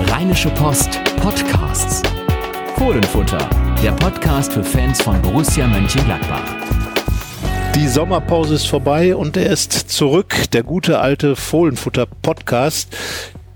Rheinische Post Podcasts. Fohlenfutter, der Podcast für Fans von Borussia Mönchengladbach. Die Sommerpause ist vorbei und er ist zurück, der gute alte Fohlenfutter Podcast.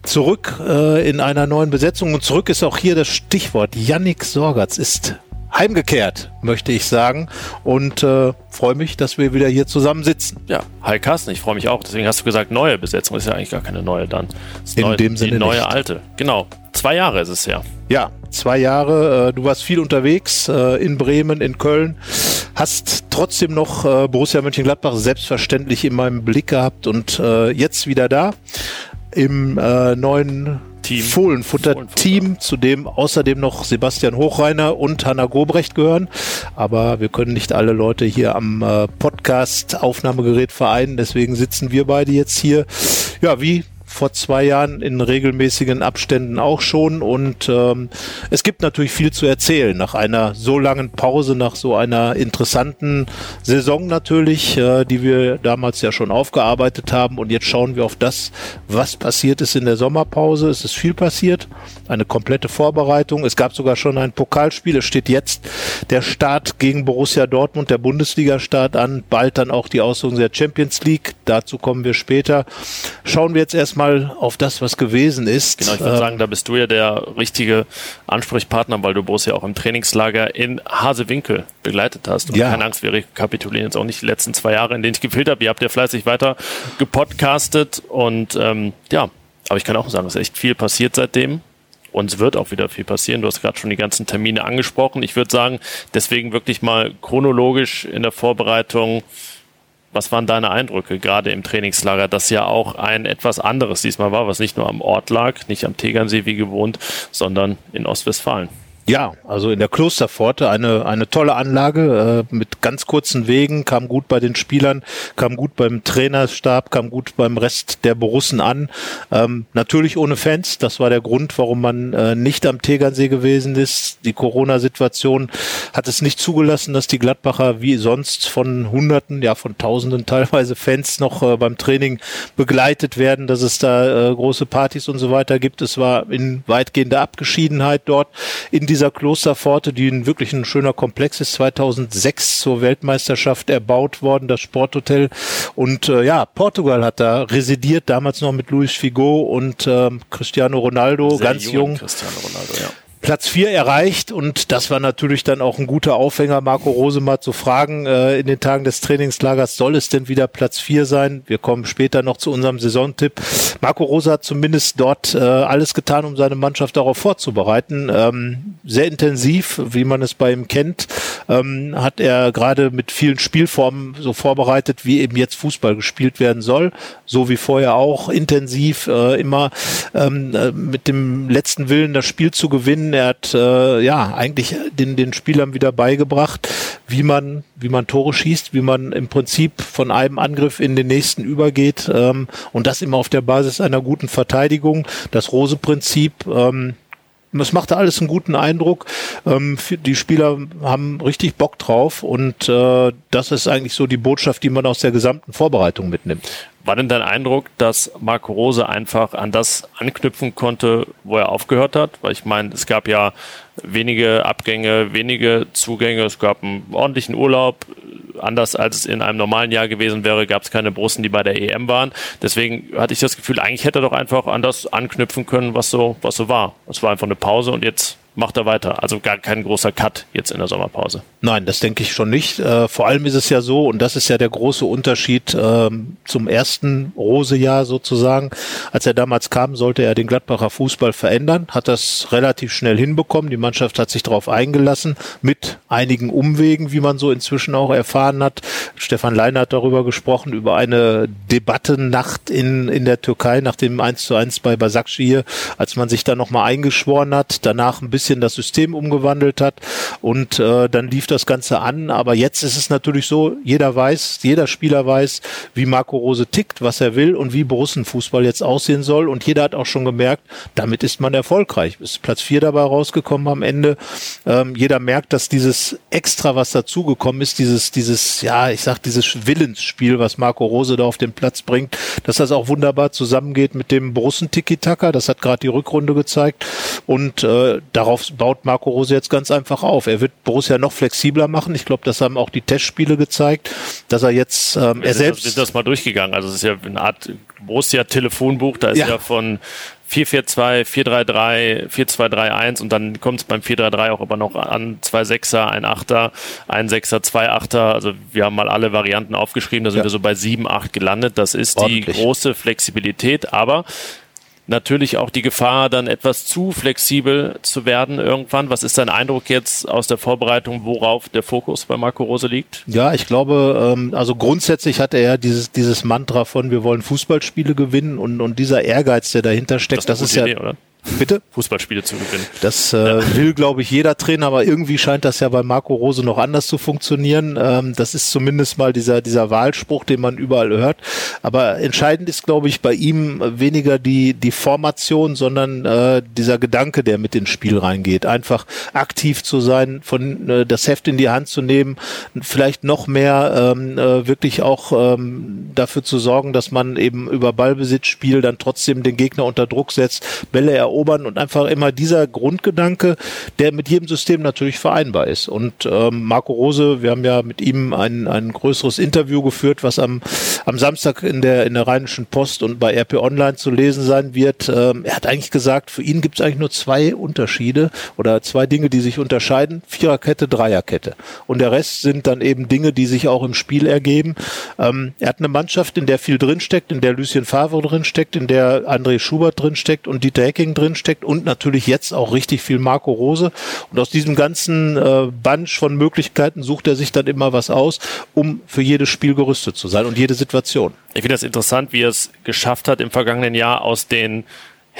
Zurück äh, in einer neuen Besetzung und zurück ist auch hier das Stichwort. Yannick Sorgatz ist heimgekehrt, möchte ich sagen. Und äh, freue mich, dass wir wieder hier zusammen sitzen. Ja, hi Carsten, ich freue mich auch. Deswegen hast du gesagt, neue Besetzung. ist ja eigentlich gar keine neue dann. In neu, dem Sinne Die neue nicht. alte. Genau. Zwei Jahre ist es her. Ja, zwei Jahre. Äh, du warst viel unterwegs äh, in Bremen, in Köln. Hast trotzdem noch äh, Borussia Mönchengladbach selbstverständlich in meinem Blick gehabt und jetzt wieder da im neuen Team. Fohlenfutter-Team, zu dem außerdem noch Sebastian Hochreiner und Hanna Gobrecht gehören. Aber wir können nicht alle Leute hier am äh, Podcast-Aufnahmegerät vereinen. Deswegen sitzen wir beide jetzt hier. Ja, wie vor zwei Jahren in regelmäßigen Abständen auch schon. Und ähm, es gibt natürlich viel zu erzählen nach einer so langen Pause, nach so einer interessanten Saison natürlich, äh, die wir damals ja schon aufgearbeitet haben. Und jetzt schauen wir auf das, was passiert ist in der Sommerpause. Es ist viel passiert, eine komplette Vorbereitung. Es gab sogar schon ein Pokalspiel. Es steht jetzt der Start gegen Borussia Dortmund, der Bundesliga-Start an. Bald dann auch die Auslosung der Champions League. Dazu kommen wir später. Schauen wir jetzt erstmal auf das, was gewesen ist. Genau, ich würde Ähm, sagen, da bist du ja der richtige Ansprechpartner, weil du Borussia auch im Trainingslager in Hasewinkel begleitet hast. Und Ja. keine Angst, wir rekapitulieren jetzt auch nicht die letzten zwei Jahre, in denen ich gefehlt habe. Ihr habt ja fleißig weiter gepodcastet und ähm, ja, aber ich kann auch sagen, es ist echt viel passiert seitdem. Und es wird auch wieder viel passieren. Du hast gerade schon die ganzen Termine angesprochen. Ich würde sagen, deswegen wirklich mal chronologisch in der Vorbereitung was waren deine Eindrücke, gerade im Trainingslager, das ja auch ein etwas anderes diesmal war, was nicht nur am Ort lag, nicht am Tegernsee wie gewohnt, sondern in Ostwestfalen? Ja, also in der Klosterpforte eine, eine tolle Anlage äh, mit ganz kurzen Wegen, kam gut bei den Spielern, kam gut beim Trainerstab, kam gut beim Rest der Borussen an. Ähm, natürlich ohne Fans, das war der Grund, warum man äh, nicht am Tegernsee gewesen ist. Die Corona-Situation hat es nicht zugelassen, dass die Gladbacher wie sonst von Hunderten, ja von Tausenden teilweise Fans noch äh, beim Training begleitet werden, dass es da äh, große Partys und so weiter gibt. Es war in weitgehender Abgeschiedenheit dort in dieser Klosterpforte, die ein wirklich ein schöner Komplex ist, 2006 zur Weltmeisterschaft erbaut worden, das Sporthotel. Und äh, ja, Portugal hat da residiert, damals noch mit Luis Figo und ähm, Cristiano Ronaldo, Sehr ganz jung. Cristiano Ronaldo, ja. Platz vier erreicht und das war natürlich dann auch ein guter Aufhänger, Marco Rosemer zu fragen äh, in den Tagen des Trainingslagers, soll es denn wieder Platz vier sein? Wir kommen später noch zu unserem Saisontipp. Marco Rose hat zumindest dort äh, alles getan, um seine Mannschaft darauf vorzubereiten. Ähm, sehr intensiv, wie man es bei ihm kennt, ähm, hat er gerade mit vielen Spielformen so vorbereitet, wie eben jetzt Fußball gespielt werden soll, so wie vorher auch intensiv äh, immer ähm, äh, mit dem letzten Willen das Spiel zu gewinnen. Er hat äh, ja eigentlich den, den Spielern wieder beigebracht, wie man, wie man Tore schießt, wie man im Prinzip von einem Angriff in den nächsten übergeht ähm, und das immer auf der Basis einer guten Verteidigung. Das Rose-Prinzip. Ähm, es machte alles einen guten Eindruck. Ähm, die Spieler haben richtig Bock drauf und äh, das ist eigentlich so die Botschaft, die man aus der gesamten Vorbereitung mitnimmt. War denn dein Eindruck, dass Marco Rose einfach an das anknüpfen konnte, wo er aufgehört hat? Weil ich meine, es gab ja wenige Abgänge, wenige Zugänge, es gab einen ordentlichen Urlaub. Anders als es in einem normalen Jahr gewesen wäre, gab es keine Brussen, die bei der EM waren. Deswegen hatte ich das Gefühl, eigentlich hätte er doch einfach an das anknüpfen können, was so, was so war. Es war einfach eine Pause und jetzt macht er weiter. Also gar kein großer Cut jetzt in der Sommerpause. Nein, das denke ich schon nicht. Äh, vor allem ist es ja so, und das ist ja der große Unterschied ähm, zum ersten Rose-Jahr sozusagen. Als er damals kam, sollte er den Gladbacher Fußball verändern, hat das relativ schnell hinbekommen. Die Mannschaft hat sich darauf eingelassen, mit einigen Umwegen, wie man so inzwischen auch erfahren hat. Stefan Leiner hat darüber gesprochen, über eine Debattennacht in, in der Türkei nach dem 1 zu 1 bei Basakşehir, als man sich da nochmal eingeschworen hat, danach ein bisschen bisschen das System umgewandelt hat und äh, dann lief das Ganze an. Aber jetzt ist es natürlich so, jeder weiß, jeder Spieler weiß, wie Marco Rose tickt, was er will und wie Borussenfußball jetzt aussehen soll. Und jeder hat auch schon gemerkt, damit ist man erfolgreich. Ist Platz vier dabei rausgekommen am Ende. Ähm, jeder merkt, dass dieses Extra, was dazugekommen ist, dieses, dieses, ja, ich sag, dieses Willensspiel, was Marco Rose da auf den Platz bringt, dass das auch wunderbar zusammengeht mit dem Borussen-Tiki-Taka. Das hat gerade die Rückrunde gezeigt. Und äh, darauf baut Marco Rose jetzt ganz einfach auf. Er wird Borussia noch flexibler machen. Ich glaube, das haben auch die Testspiele gezeigt, dass er jetzt, ähm, er selbst. Wir sind das mal durchgegangen. Also es ist ja eine Art Borussia-Telefonbuch. Da ist ja, ja von 442, 433, 4231 und dann kommt es beim 433 auch aber noch an zwei Sechser, ein Achter, ein Sechser, zwei Achter. Also wir haben mal alle Varianten aufgeschrieben, da sind ja. wir so bei sieben, acht gelandet. Das ist Ordentlich. die große Flexibilität, aber natürlich auch die Gefahr, dann etwas zu flexibel zu werden irgendwann. Was ist dein Eindruck jetzt aus der Vorbereitung, worauf der Fokus bei Marco Rose liegt? Ja, ich glaube, ähm, also grundsätzlich hat er ja dieses, dieses Mantra von, wir wollen Fußballspiele gewinnen und, und dieser Ehrgeiz, der dahinter steckt, das, das ist ja, Idee, oder? Bitte? Fußballspiele zu gewinnen. Das äh, ja. will, glaube ich, jeder Trainer, aber irgendwie scheint das ja bei Marco Rose noch anders zu funktionieren. Ähm, das ist zumindest mal dieser, dieser Wahlspruch, den man überall hört. Aber entscheidend ist, glaube ich, bei ihm weniger die, die Formation, sondern äh, dieser Gedanke, der mit ins Spiel reingeht. Einfach aktiv zu sein, von äh, das Heft in die Hand zu nehmen, vielleicht noch mehr ähm, äh, wirklich auch ähm, dafür zu sorgen, dass man eben über Ballbesitzspiel dann trotzdem den Gegner unter Druck setzt, Bälle er erobern und einfach immer dieser Grundgedanke, der mit jedem System natürlich vereinbar ist. Und ähm, Marco Rose, wir haben ja mit ihm ein, ein größeres Interview geführt, was am, am Samstag in der, in der Rheinischen Post und bei RP Online zu lesen sein wird. Ähm, er hat eigentlich gesagt, für ihn gibt es eigentlich nur zwei Unterschiede oder zwei Dinge, die sich unterscheiden. Viererkette, Dreierkette. Und der Rest sind dann eben Dinge, die sich auch im Spiel ergeben. Ähm, er hat eine Mannschaft, in der viel drinsteckt, in der Lucien Favre drinsteckt, in der André Schubert drinsteckt und Dieter Hecking drin steckt und natürlich jetzt auch richtig viel Marco Rose. Und aus diesem ganzen äh, Bunch von Möglichkeiten sucht er sich dann immer was aus, um für jedes Spiel gerüstet zu sein und jede Situation. Ich finde das interessant, wie er es geschafft hat im vergangenen Jahr aus den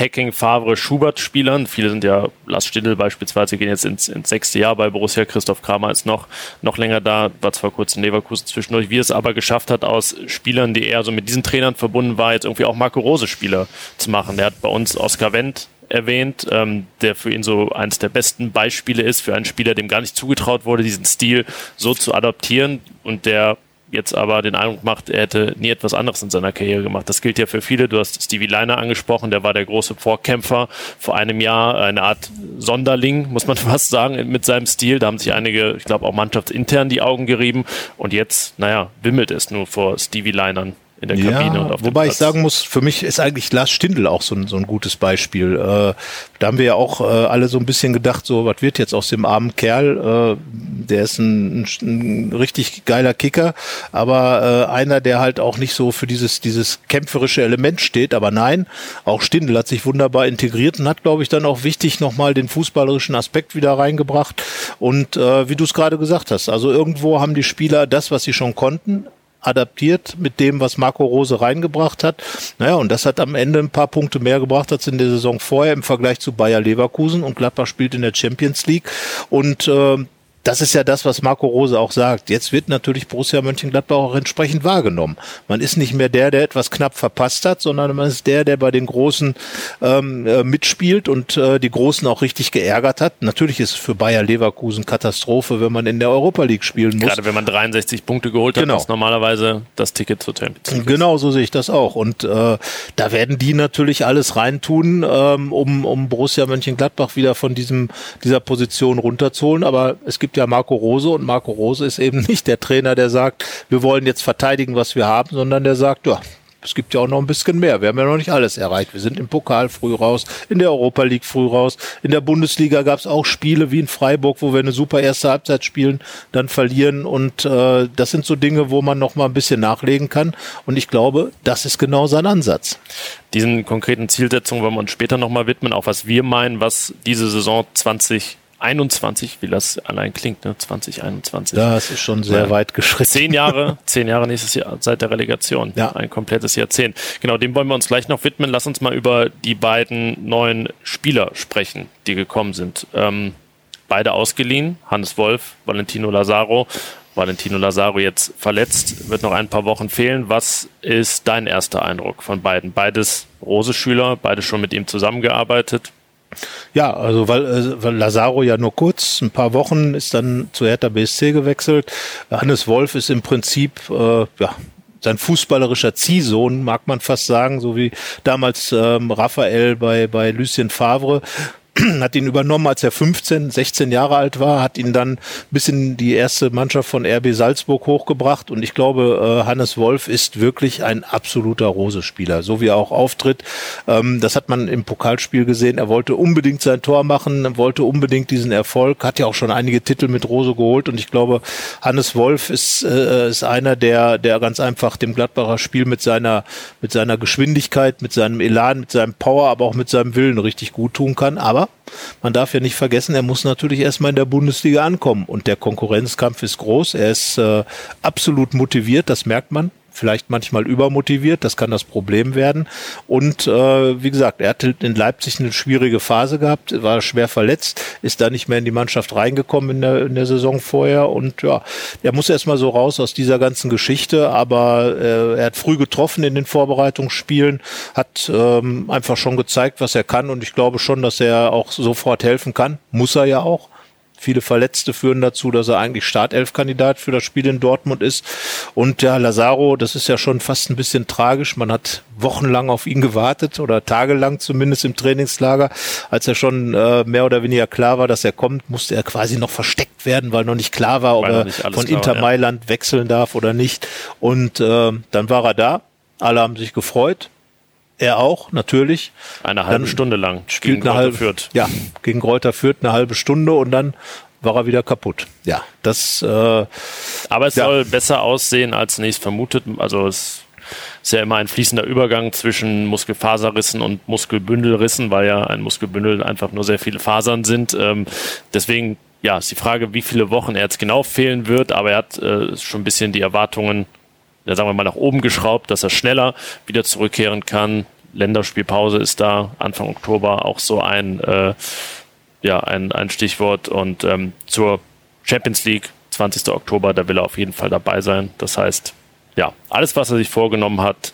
Hacking, Favre, Schubert-Spielern. Viele sind ja, Lars Stindl beispielsweise, gehen jetzt ins, ins sechste Jahr bei Borussia. Christoph Kramer ist noch, noch länger da, war zwar kurz in Leverkusen zwischendurch, wie es aber geschafft hat, aus Spielern, die eher so mit diesen Trainern verbunden war, jetzt irgendwie auch Marco Rose-Spieler zu machen. Der hat bei uns Oskar Wendt erwähnt, ähm, der für ihn so eines der besten Beispiele ist, für einen Spieler, dem gar nicht zugetraut wurde, diesen Stil so zu adaptieren und der jetzt aber den Eindruck macht, er hätte nie etwas anderes in seiner Karriere gemacht. Das gilt ja für viele. Du hast Stevie Leiner angesprochen, der war der große Vorkämpfer vor einem Jahr, eine Art Sonderling, muss man fast sagen, mit seinem Stil. Da haben sich einige, ich glaube auch mannschaftsintern die Augen gerieben und jetzt, naja, wimmelt es nur vor Stevie Leinern in der Kabine ja, und auf Wobei ich sagen muss, für mich ist eigentlich Lars Stindl auch so ein, so ein gutes Beispiel. Äh, da haben wir ja auch äh, alle so ein bisschen gedacht, so was wird jetzt aus dem armen Kerl? Äh, der ist ein, ein, ein, richtig geiler Kicker, aber äh, einer, der halt auch nicht so für dieses, dieses kämpferische Element steht. Aber nein, auch Stindl hat sich wunderbar integriert und hat, glaube ich, dann auch wichtig nochmal den fußballerischen Aspekt wieder reingebracht. Und äh, wie du es gerade gesagt hast, also irgendwo haben die Spieler das, was sie schon konnten, adaptiert mit dem, was Marco Rose reingebracht hat. Naja, und das hat am Ende ein paar Punkte mehr gebracht als in der Saison vorher im Vergleich zu Bayer Leverkusen und Gladbach spielt in der Champions League. Und äh, das ist ja das, was Marco Rose auch sagt. Jetzt wird natürlich Borussia Mönchengladbach auch entsprechend wahrgenommen. Man ist nicht mehr der, der etwas knapp verpasst hat, sondern man ist der, der bei den Großen ähm, äh, mitspielt und äh, die Großen auch richtig geärgert hat. Natürlich ist es für Bayer Leverkusen Katastrophe, wenn man in der Europa League spielen muss. Gerade wenn man 63 Punkte geholt hat, genau. ist normalerweise das Ticket zur Champions League. Genau, so sehe ich das auch. Und äh, da werden die natürlich alles reintun, ähm, um, um Borussia Mönchengladbach wieder von diesem, dieser Position runterzuholen. Aber es gibt gibt ja Marco Rose und Marco Rose ist eben nicht der Trainer, der sagt, wir wollen jetzt verteidigen, was wir haben, sondern der sagt, ja, es gibt ja auch noch ein bisschen mehr. Wir haben ja noch nicht alles erreicht. Wir sind im Pokal früh raus, in der Europa League früh raus. In der Bundesliga gab es auch Spiele wie in Freiburg, wo wir eine super erste Halbzeit spielen, dann verlieren. Und äh, das sind so Dinge, wo man noch mal ein bisschen nachlegen kann. Und ich glaube, das ist genau sein Ansatz. Diesen konkreten Zielsetzungen wollen wir uns später noch mal widmen, auch was wir meinen, was diese Saison 20 2021, wie das allein klingt, ne? 2021. Das ist schon sehr ja. weit geschritten. Zehn Jahre, zehn Jahre nächstes Jahr seit der Relegation. Ja. Ein komplettes Jahrzehnt. Genau, dem wollen wir uns gleich noch widmen. Lass uns mal über die beiden neuen Spieler sprechen, die gekommen sind. Ähm, beide ausgeliehen. Hannes Wolf, Valentino Lazaro. Valentino Lazaro jetzt verletzt, wird noch ein paar Wochen fehlen. Was ist dein erster Eindruck von beiden? Beides Rose-Schüler, beide schon mit ihm zusammengearbeitet. Ja, also weil, äh, weil Lazaro ja nur kurz, ein paar Wochen, ist dann zu Hertha BSC gewechselt. Hannes Wolf ist im Prinzip äh, ja, sein fußballerischer Ziehsohn, mag man fast sagen, so wie damals ähm, Raphael bei, bei Lucien Favre. hat ihn übernommen, als er 15, 16 Jahre alt war, hat ihn dann bis in die erste Mannschaft von RB Salzburg hochgebracht und ich glaube, äh, Hannes Wolf ist wirklich ein absoluter Rose-Spieler, so wie er auch auftritt. Ähm, das hat man im Pokalspiel gesehen. Er wollte unbedingt sein Tor machen, wollte unbedingt diesen Erfolg, hat ja auch schon einige Titel mit Rose geholt und ich glaube, Hannes Wolf ist, äh, ist einer, der, der ganz einfach dem Gladbacher Spiel mit seiner, mit seiner Geschwindigkeit, mit seinem Elan, mit seinem Power, aber auch mit seinem Willen richtig gut tun kann. Aber man darf ja nicht vergessen, er muss natürlich erstmal in der Bundesliga ankommen und der Konkurrenzkampf ist groß. Er ist äh, absolut motiviert, das merkt man vielleicht manchmal übermotiviert, das kann das Problem werden. Und äh, wie gesagt, er hatte in Leipzig eine schwierige Phase gehabt, war schwer verletzt, ist da nicht mehr in die Mannschaft reingekommen in der, in der Saison vorher. Und ja, er muss erstmal so raus aus dieser ganzen Geschichte, aber äh, er hat früh getroffen in den Vorbereitungsspielen, hat ähm, einfach schon gezeigt, was er kann. Und ich glaube schon, dass er auch sofort helfen kann. Muss er ja auch. Viele Verletzte führen dazu, dass er eigentlich Startelf-Kandidat für das Spiel in Dortmund ist. Und ja, Lazaro, das ist ja schon fast ein bisschen tragisch. Man hat wochenlang auf ihn gewartet oder tagelang zumindest im Trainingslager. Als er schon äh, mehr oder weniger klar war, dass er kommt, musste er quasi noch versteckt werden, weil noch nicht klar war, ob er von Inter war, Mailand ja. wechseln darf oder nicht. Und äh, dann war er da. Alle haben sich gefreut. Er auch, natürlich. Eine halbe dann Stunde lang. Spielt eine halbe, Fürth. Ja, gegen Kräuter Fürth eine halbe Stunde und dann war er wieder kaputt. Ja, das. Äh, Aber es ja. soll besser aussehen als zunächst vermutet. Also es ist ja immer ein fließender Übergang zwischen Muskelfaserrissen und Muskelbündelrissen, weil ja ein Muskelbündel einfach nur sehr viele Fasern sind. Ähm, deswegen, ja, ist die Frage, wie viele Wochen er jetzt genau fehlen wird, aber er hat äh, schon ein bisschen die Erwartungen sagen wir mal, nach oben geschraubt, dass er schneller wieder zurückkehren kann. Länderspielpause ist da, Anfang Oktober auch so ein, äh, ja, ein, ein Stichwort. Und ähm, zur Champions League, 20. Oktober, da will er auf jeden Fall dabei sein. Das heißt, ja, alles, was er sich vorgenommen hat,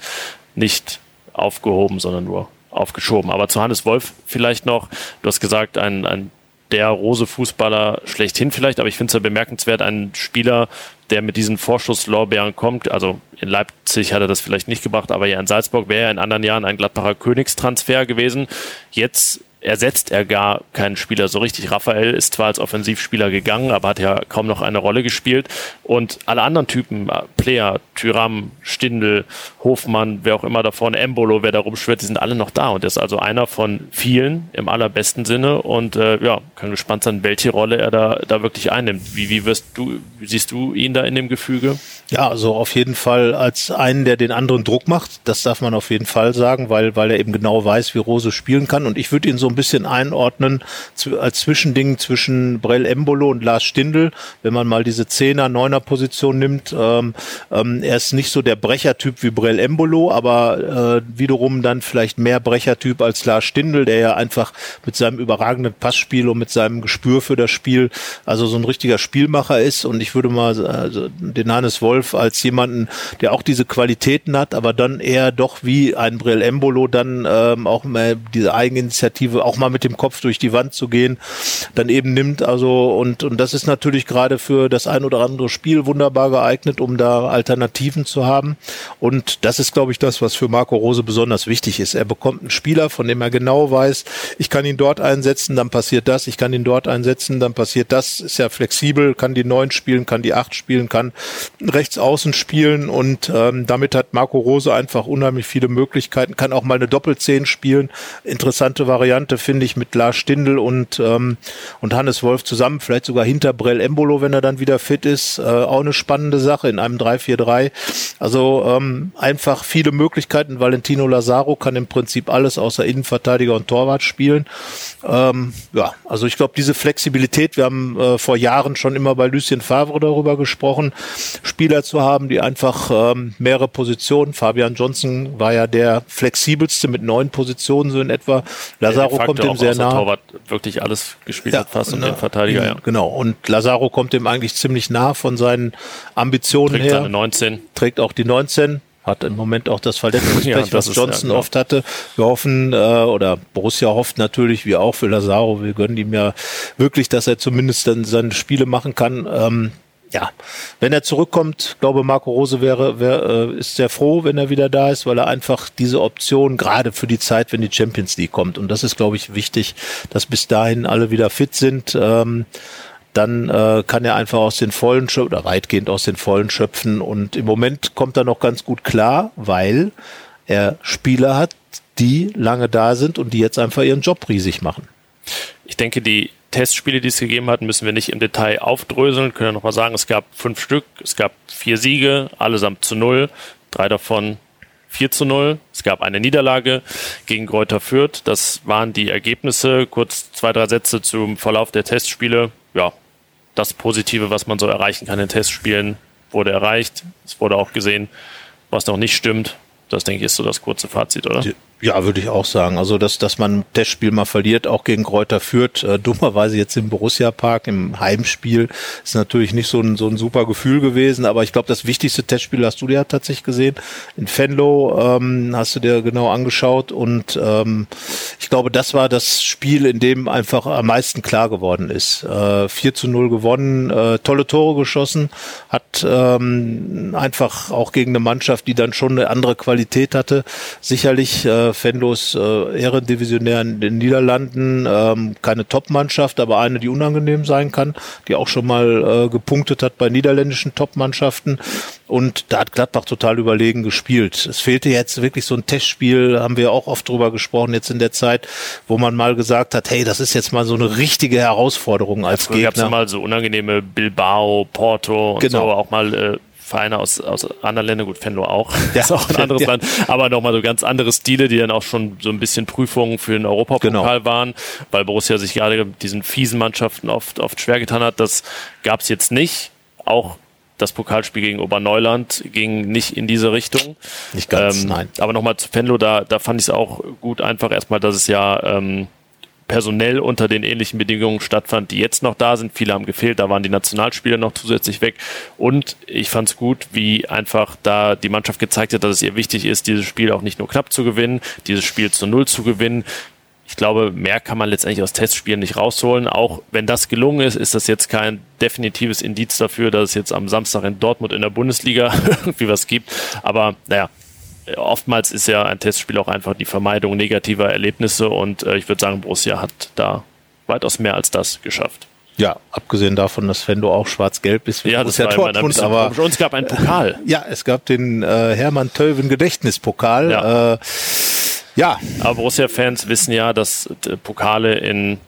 nicht aufgehoben, sondern nur aufgeschoben. Aber zu Hannes Wolf vielleicht noch, du hast gesagt, ein, ein der Rose-Fußballer schlechthin vielleicht, aber ich finde es ja bemerkenswert, ein Spieler, der mit diesen Vorschusslorbeeren kommt, also in Leipzig hat er das vielleicht nicht gebracht, aber ja in Salzburg wäre er in anderen Jahren ein Gladbacher Königstransfer gewesen. Jetzt ersetzt er gar keinen Spieler so richtig. Raphael ist zwar als Offensivspieler gegangen, aber hat ja kaum noch eine Rolle gespielt. Und alle anderen Typen, äh, Player, Tyram, Stindel, Hofmann, wer auch immer da vorne, Embolo, wer da rumschwirrt, die sind alle noch da. Und er ist also einer von vielen im allerbesten Sinne. Und äh, ja, kann gespannt sein, welche Rolle er da, da wirklich einnimmt. Wie, wie wirst du, wie siehst du ihn da in dem Gefüge? Ja, also auf jeden Fall als einen, der den anderen Druck macht. Das darf man auf jeden Fall sagen, weil, weil er eben genau weiß, wie Rose spielen kann. Und ich würde ihn so ein bisschen einordnen als Zwischending zwischen Brell Embolo und Lars Stindl, wenn man mal diese Zehner, Neuner Position nimmt. Ähm, ähm, er ist nicht so der Brechertyp wie Brell Embolo, aber äh, wiederum dann vielleicht mehr Brechertyp als Lars Stindl, der ja einfach mit seinem überragenden Passspiel und mit seinem Gespür für das Spiel, also so ein richtiger Spielmacher ist. Und ich würde mal also den Hannes Wolf als jemanden, der auch diese Qualitäten hat, aber dann eher doch wie ein Brell Embolo dann ähm, auch mal diese Eigeninitiative auch mal mit dem Kopf durch die Wand zu gehen, dann eben nimmt. Also und, und das ist natürlich gerade für das ein oder andere Spiel wunderbar geeignet, um da Alternativen zu haben. Und das ist, glaube ich, das, was für Marco Rose besonders wichtig ist. Er bekommt einen Spieler, von dem er genau weiß, ich kann ihn dort einsetzen, dann passiert das, ich kann ihn dort einsetzen, dann passiert das, ist ja flexibel, kann die neun spielen, kann die acht spielen, kann rechts außen spielen und ähm, damit hat Marco Rose einfach unheimlich viele Möglichkeiten, kann auch mal eine Doppelzehn spielen. Interessante Variante Variante, finde ich, mit Lars Stindl und, ähm, und Hannes Wolf zusammen, vielleicht sogar hinter Brell Embolo, wenn er dann wieder fit ist. Äh, auch eine spannende Sache in einem 3-4-3. Also ähm, einfach viele Möglichkeiten. Valentino Lazaro kann im Prinzip alles außer Innenverteidiger und Torwart spielen. Ähm, ja, also ich glaube, diese Flexibilität, wir haben äh, vor Jahren schon immer bei Lucien Favre darüber gesprochen, Spieler zu haben, die einfach ähm, mehrere Positionen, Fabian Johnson war ja der flexibelste mit neun Positionen so in etwa. Lazaro kommt dem sehr nah. Torwart wirklich alles gespielt ja, hat fast und den Verteidiger, ja. Genau. Und Lazaro kommt dem eigentlich ziemlich nah von seinen Ambitionen Trägt her. Seine 19. Trägt auch die 19 hat im Moment auch das Verletzungspech, ja, was Johnson ja, oft hatte. Wir hoffen, äh, oder Borussia hofft natürlich, wie auch für Lazaro, wir gönnen ihm ja wirklich, dass er zumindest dann seine Spiele machen kann. Ähm, ja, wenn er zurückkommt, glaube Marco Rose wäre, wäre äh, ist sehr froh, wenn er wieder da ist, weil er einfach diese Option gerade für die Zeit, wenn die Champions League kommt, und das ist, glaube ich, wichtig, dass bis dahin alle wieder fit sind. Ähm, dann äh, kann er einfach aus den Vollen schöpfen oder weitgehend aus den Vollen schöpfen. Und im Moment kommt er noch ganz gut klar, weil er Spieler hat, die lange da sind und die jetzt einfach ihren Job riesig machen. Ich denke, die Testspiele, die es gegeben hat, müssen wir nicht im Detail aufdröseln. Können wir nochmal sagen, es gab fünf Stück, es gab vier Siege, allesamt zu null, drei davon 4 zu 0. Es gab eine Niederlage gegen Greuther Fürth. Das waren die Ergebnisse. Kurz zwei, drei Sätze zum Verlauf der Testspiele. Ja, das Positive, was man so erreichen kann in Testspielen, wurde erreicht. Es wurde auch gesehen, was noch nicht stimmt. Das denke ich ist so das kurze Fazit, oder? Ja, würde ich auch sagen. Also, dass, dass man das Spiel mal verliert, auch gegen Kräuter führt, äh, dummerweise jetzt im Borussia Park im Heimspiel, ist natürlich nicht so ein, so ein super Gefühl gewesen. Aber ich glaube, das wichtigste Testspiel hast du dir tatsächlich gesehen. In Fenlo ähm, hast du dir genau angeschaut. Und ähm, ich glaube, das war das Spiel, in dem einfach am meisten klar geworden ist. Äh, 4 zu 0 gewonnen, äh, tolle Tore geschossen, hat ähm, einfach auch gegen eine Mannschaft, die dann schon eine andere Qualität hatte, sicherlich äh, äh, Fenlos äh, Ehrendivisionär in den Niederlanden, ähm, keine Top-Mannschaft, aber eine, die unangenehm sein kann, die auch schon mal äh, gepunktet hat bei niederländischen Top-Mannschaften. Und da hat Gladbach total überlegen gespielt. Es fehlte jetzt wirklich so ein Testspiel, haben wir auch oft drüber gesprochen jetzt in der Zeit, wo man mal gesagt hat, hey, das ist jetzt mal so eine richtige Herausforderung als Gegner. Gab es mal so unangenehme Bilbao, Porto und genau. so auch mal äh, Vereine aus, aus anderen Ländern, gut, Fenlo auch, ja, ist auch ein anderes ja. Land, aber nochmal so ganz andere Stile, die dann auch schon so ein bisschen Prüfungen für den Europapokal genau. waren, weil Borussia sich gerade mit diesen fiesen Mannschaften oft, oft schwer getan hat. Das gab es jetzt nicht. Auch das Pokalspiel gegen Oberneuland ging nicht in diese Richtung. Nicht ganz, ähm, nein. Aber nochmal zu Fenlo, da, da fand ich es auch gut, einfach erstmal, dass es ja ähm, personell unter den ähnlichen Bedingungen stattfand, die jetzt noch da sind. Viele haben gefehlt, da waren die Nationalspieler noch zusätzlich weg. Und ich fand es gut, wie einfach da die Mannschaft gezeigt hat, dass es ihr wichtig ist, dieses Spiel auch nicht nur knapp zu gewinnen, dieses Spiel zu Null zu gewinnen. Ich glaube, mehr kann man letztendlich aus Testspielen nicht rausholen. Auch wenn das gelungen ist, ist das jetzt kein definitives Indiz dafür, dass es jetzt am Samstag in Dortmund in der Bundesliga irgendwie was gibt. Aber naja, oftmals ist ja ein Testspiel auch einfach die Vermeidung negativer Erlebnisse und äh, ich würde sagen, Borussia hat da weitaus mehr als das geschafft. Ja, abgesehen davon, dass Fendo auch schwarz-gelb ist. Ja, das war Dortmund, aber und es gab einen Pokal. Ja, es gab den äh, Hermann Tölven Gedächtnispokal. Ja. Äh, ja. Aber Borussia-Fans wissen ja, dass äh, Pokale in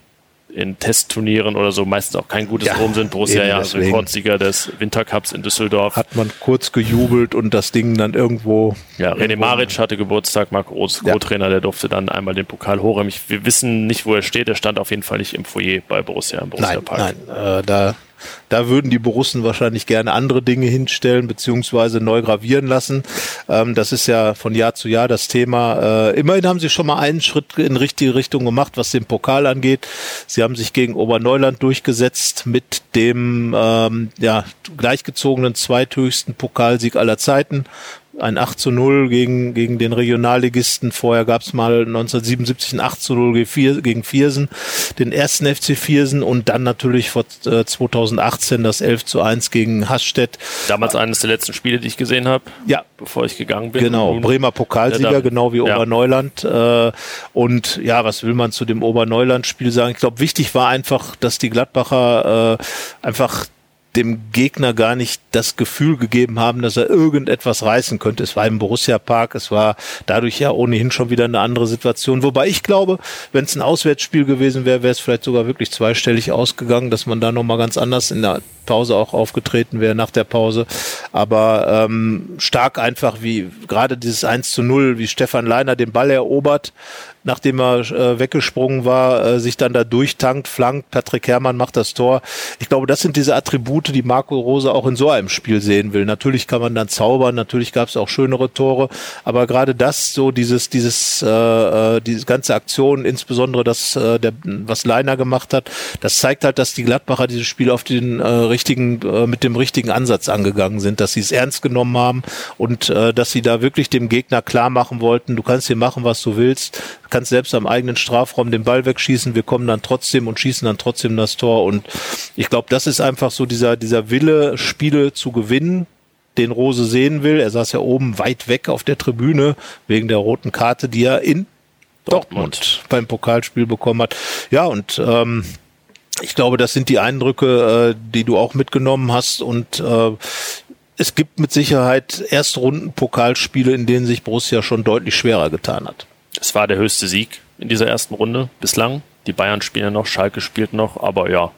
in Testturnieren oder so meistens auch kein gutes ja, Rom sind. Borussia ja Rekordsieger des Wintercups in Düsseldorf. Hat man kurz gejubelt und das Ding dann irgendwo. Ja, René Maric hatte Geburtstag, Marco Roth, Co-Trainer, der durfte dann einmal den Pokal hochräumen. Wir wissen nicht, wo er steht. Er stand auf jeden Fall nicht im Foyer bei Borussia im Borussia nein, Park. Nein, äh, da da würden die Borussen wahrscheinlich gerne andere Dinge hinstellen beziehungsweise neu gravieren lassen. Ähm, das ist ja von Jahr zu Jahr das Thema. Äh, immerhin haben sie schon mal einen Schritt in richtige Richtung gemacht, was den Pokal angeht. Sie haben sich gegen Oberneuland durchgesetzt mit dem ähm, ja, gleichgezogenen zweithöchsten Pokalsieg aller Zeiten ein 8 zu 0 gegen, gegen den Regionalligisten. Vorher gab es mal 1977 ein 8 zu 0 gegen Viersen, den ersten FC Viersen und dann natürlich vor äh, 2018 das 11 zu 1 gegen Hasstedt. Damals eines der letzten Spiele, die ich gesehen habe, ja. bevor ich gegangen bin. Genau, Bremer Pokalsieger, ja, genau wie ja. Oberneuland. Äh, und ja, was will man zu dem Oberneuland-Spiel sagen? Ich glaube, wichtig war einfach, dass die Gladbacher äh, einfach dem Gegner gar nicht das Gefühl gegeben haben, dass er irgendetwas reißen könnte. Es war im Borussia Park, es war dadurch ja ohnehin schon wieder eine andere Situation. Wobei ich glaube, wenn es ein Auswärtsspiel gewesen wäre, wäre es vielleicht sogar wirklich zweistellig ausgegangen, dass man da nochmal ganz anders in der Pause auch aufgetreten wäre, nach der Pause. Aber ähm, stark einfach, wie gerade dieses 1 zu 0, wie Stefan Leiner den Ball erobert, nachdem er äh, weggesprungen war, äh, sich dann da durchtankt, flankt, Patrick Herrmann macht das Tor. Ich glaube, das sind diese Attribute, die Marco Rose auch in so einem Spiel sehen will. Natürlich kann man dann zaubern, natürlich gab es auch schönere Tore, aber gerade das, so dieses, dieses, äh, äh, diese ganze Aktion, insbesondere das, äh, der, was Leiner gemacht hat, das zeigt halt, dass die Gladbacher dieses Spiel auf den äh, richtigen, äh, mit dem richtigen Ansatz angegangen sind, dass sie es ernst genommen haben und äh, dass sie da wirklich dem Gegner klar machen wollten, du kannst hier machen, was du willst, kannst selbst am eigenen Strafraum den Ball wegschießen, wir kommen dann trotzdem und schießen dann trotzdem das Tor. Und ich glaube, das ist einfach so dieser, dieser Wille, Spiele zu gewinnen, den Rose sehen will. Er saß ja oben weit weg auf der Tribüne wegen der roten Karte, die er in Dortmund, Dortmund beim Pokalspiel bekommen hat. Ja, und ähm, ich glaube, das sind die Eindrücke, äh, die du auch mitgenommen hast. Und äh, es gibt mit Sicherheit Erstrunden-Pokalspiele, in denen sich Borussia schon deutlich schwerer getan hat. Es war der höchste Sieg in dieser ersten Runde bislang. Die Bayern spielen noch, Schalke spielt noch, aber ja,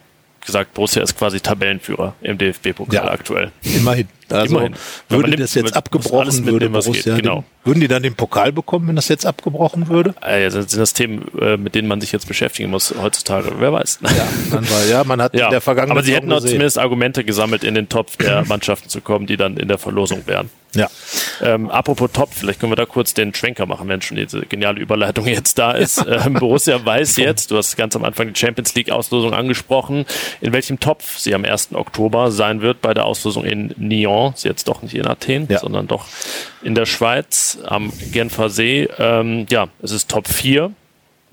gesagt, Borussia ist quasi Tabellenführer im DFB-Pokal ja, aktuell. Immerhin. Also Immerhin. würde das jetzt abgebrochen würde, Borussia, genau. würden die dann den Pokal bekommen, wenn das jetzt abgebrochen würde? Also das sind das Themen, äh, mit denen man sich jetzt beschäftigen muss heutzutage. Wer weiß. Ja, man, war, ja, man hat ja, in der Vergangenheit. Aber sie hätten auch zumindest Argumente gesammelt, in den Topf der Mannschaften zu kommen, die dann in der Verlosung wären. Ja. Ähm, apropos Top, vielleicht können wir da kurz den Schwenker machen, wenn schon diese geniale Überleitung jetzt da ist. Ähm, Borussia weiß jetzt, du hast ganz am Anfang die Champions League Auslosung angesprochen, in welchem Topf sie am 1. Oktober sein wird bei der Auslosung in Nyon. Sie jetzt doch nicht in Athen, ja. sondern doch in der Schweiz am Genfer See. Ähm, ja, es ist Top 4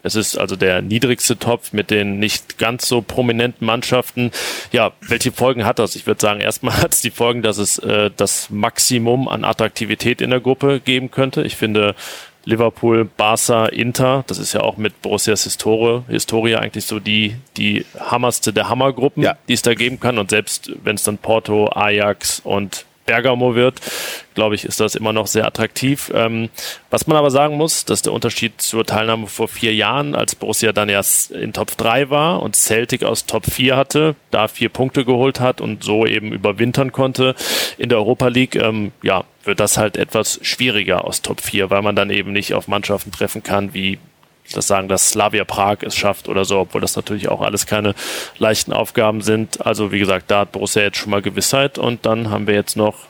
es ist also der niedrigste Topf mit den nicht ganz so prominenten Mannschaften. Ja, welche Folgen hat das? Ich würde sagen, erstmal hat es die Folgen, dass es äh, das Maximum an Attraktivität in der Gruppe geben könnte. Ich finde, Liverpool, Barca, Inter, das ist ja auch mit Borussias Historie, Historie eigentlich so die, die hammerste der Hammergruppen, ja. die es da geben kann. Und selbst wenn es dann Porto, Ajax und Bergamo wird, glaube ich, ist das immer noch sehr attraktiv. Ähm, was man aber sagen muss, dass der Unterschied zur Teilnahme vor vier Jahren, als Borussia dann erst in Top 3 war und Celtic aus Top 4 hatte, da vier Punkte geholt hat und so eben überwintern konnte in der Europa League, ähm, ja, wird das halt etwas schwieriger aus Top 4, weil man dann eben nicht auf Mannschaften treffen kann wie das sagen, dass Slavia Prag es schafft oder so, obwohl das natürlich auch alles keine leichten Aufgaben sind. Also wie gesagt, da hat Borussia jetzt schon mal Gewissheit und dann haben wir jetzt noch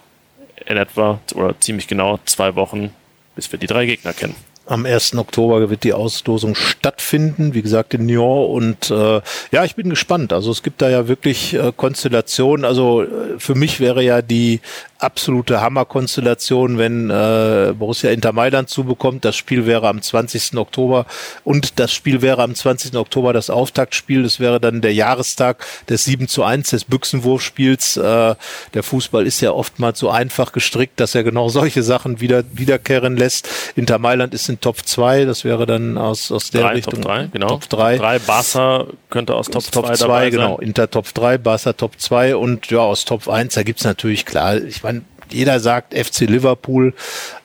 in etwa oder ziemlich genau zwei Wochen, bis wir die drei Gegner kennen. Am 1. Oktober wird die Auslosung stattfinden, wie gesagt in Nyon. Und äh, ja, ich bin gespannt. Also es gibt da ja wirklich äh, Konstellationen. Also äh, für mich wäre ja die absolute Hammerkonstellation, wenn äh, Borussia Inter Mailand zubekommt. Das Spiel wäre am 20. Oktober und das Spiel wäre am 20. Oktober das Auftaktspiel. Das wäre dann der Jahrestag des 7 zu 1 des Büchsenwurfspiels. Äh, der Fußball ist ja oftmals so einfach gestrickt, dass er genau solche Sachen wieder wiederkehren lässt. Inter Mailand ist in Top 2, das wäre dann aus, aus der drei, Richtung. Top 3, genau. Top 3. Top 3, Barca könnte aus Top, Top 2 dabei sein. genau. Inter Top 3, Barca Top 2 und ja, aus Top 1, da gibt's natürlich klar, ich meine, jeder sagt FC Liverpool.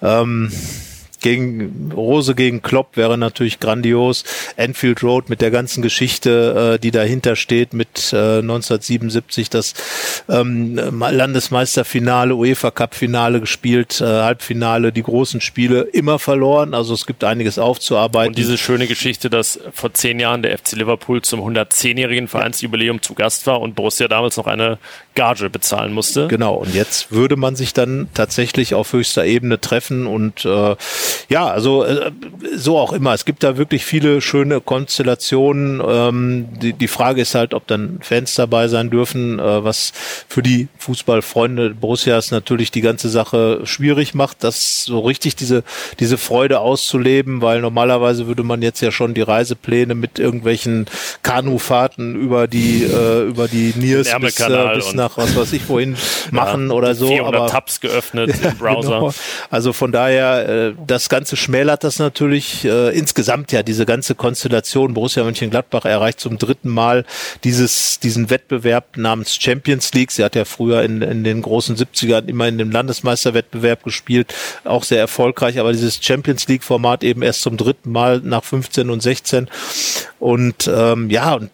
Ähm, gegen Rose gegen Klopp wäre natürlich grandios. Enfield Road mit der ganzen Geschichte, äh, die dahinter steht, mit äh, 1977 das ähm, Landesmeisterfinale, UEFA Cup Finale gespielt, äh, Halbfinale, die großen Spiele immer verloren. Also es gibt einiges aufzuarbeiten. Und diese schöne Geschichte, dass vor zehn Jahren der FC Liverpool zum 110-jährigen Vereinsjubiläum zu Gast war und Borussia damals noch eine Gage bezahlen musste. Genau. Und jetzt würde man sich dann tatsächlich auf höchster Ebene treffen und äh, ja, also äh, so auch immer. Es gibt da wirklich viele schöne Konstellationen. Ähm, die, die Frage ist halt, ob dann Fans dabei sein dürfen, äh, was für die Fußballfreunde Borussias natürlich die ganze Sache schwierig macht, das so richtig diese, diese Freude auszuleben, weil normalerweise würde man jetzt ja schon die Reisepläne mit irgendwelchen Kanufahrten über die, äh, über die Niers bis, äh, bis nach nach was weiß ich wohin machen ja, oder so. 400 aber, Tabs geöffnet ja, im Browser. Genau. Also von daher, äh, das Ganze schmälert das natürlich äh, insgesamt ja diese ganze Konstellation. Borussia Mönchengladbach erreicht zum dritten Mal dieses, diesen Wettbewerb namens Champions League. Sie hat ja früher in, in den großen 70ern immer in dem Landesmeisterwettbewerb gespielt, auch sehr erfolgreich, aber dieses Champions League Format eben erst zum dritten Mal nach 15 und 16 und ähm, ja, und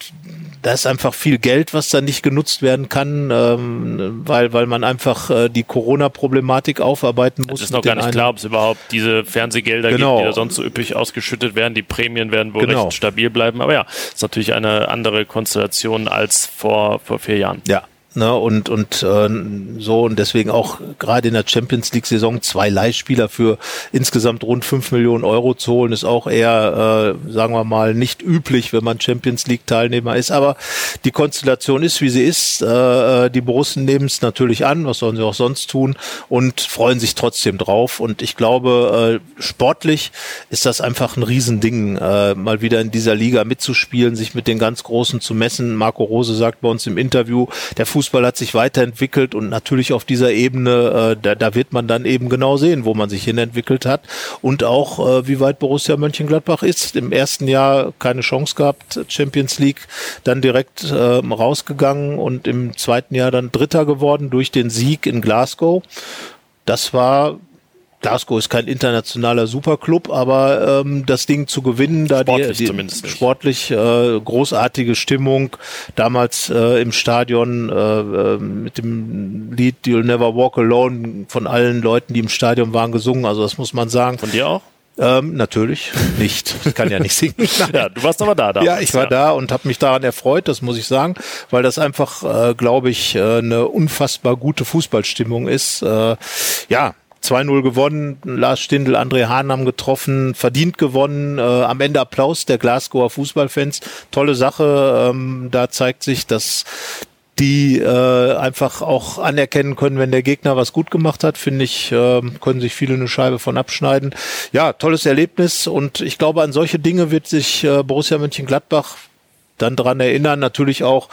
da ist einfach viel Geld, was da nicht genutzt werden kann, ähm, weil, weil man einfach äh, die Corona-Problematik aufarbeiten muss. Es ist noch gar nicht klar, ob es überhaupt diese Fernsehgelder genau. gibt, die da sonst so üppig ausgeschüttet werden. Die Prämien werden wohl genau. recht stabil bleiben. Aber ja, ist natürlich eine andere Konstellation als vor, vor vier Jahren. Ja, Ne, und und äh, so und deswegen auch gerade in der Champions League Saison zwei Leihspieler für insgesamt rund fünf Millionen Euro zu holen ist auch eher äh, sagen wir mal nicht üblich, wenn man Champions League Teilnehmer ist. Aber die Konstellation ist wie sie ist. Äh, äh, die Borussen nehmen es natürlich an, was sollen sie auch sonst tun und freuen sich trotzdem drauf. Und ich glaube äh, sportlich ist das einfach ein Riesending, äh, mal wieder in dieser Liga mitzuspielen, sich mit den ganz Großen zu messen. Marco Rose sagt bei uns im Interview, der Fußball hat sich weiterentwickelt und natürlich auf dieser Ebene, äh, da, da wird man dann eben genau sehen, wo man sich hinentwickelt hat und auch, äh, wie weit Borussia Mönchengladbach ist. Im ersten Jahr keine Chance gehabt, Champions League, dann direkt äh, rausgegangen und im zweiten Jahr dann Dritter geworden durch den Sieg in Glasgow. Das war Glasgow ist kein internationaler Superclub, aber ähm, das Ding zu gewinnen, da sportlich die, die sportlich äh, großartige Stimmung damals äh, im Stadion äh, äh, mit dem Lied You'll Never Walk Alone von allen Leuten, die im Stadion waren, gesungen. Also das muss man sagen. Von dir auch? Ähm, natürlich nicht. Ich kann ja nicht singen. ja, du warst aber da. Damals, ja, ich war ja. da und habe mich daran erfreut, das muss ich sagen, weil das einfach, äh, glaube ich, äh, eine unfassbar gute Fußballstimmung ist. Äh, ja, 2-0 gewonnen, Lars Stindl, André Hahn haben getroffen, verdient gewonnen, äh, am Ende Applaus der Glasgower Fußballfans, tolle Sache, ähm, da zeigt sich, dass die äh, einfach auch anerkennen können, wenn der Gegner was gut gemacht hat, finde ich, äh, können sich viele eine Scheibe von abschneiden. Ja, tolles Erlebnis und ich glaube, an solche Dinge wird sich äh, Borussia Mönchengladbach dann dran erinnern. Natürlich auch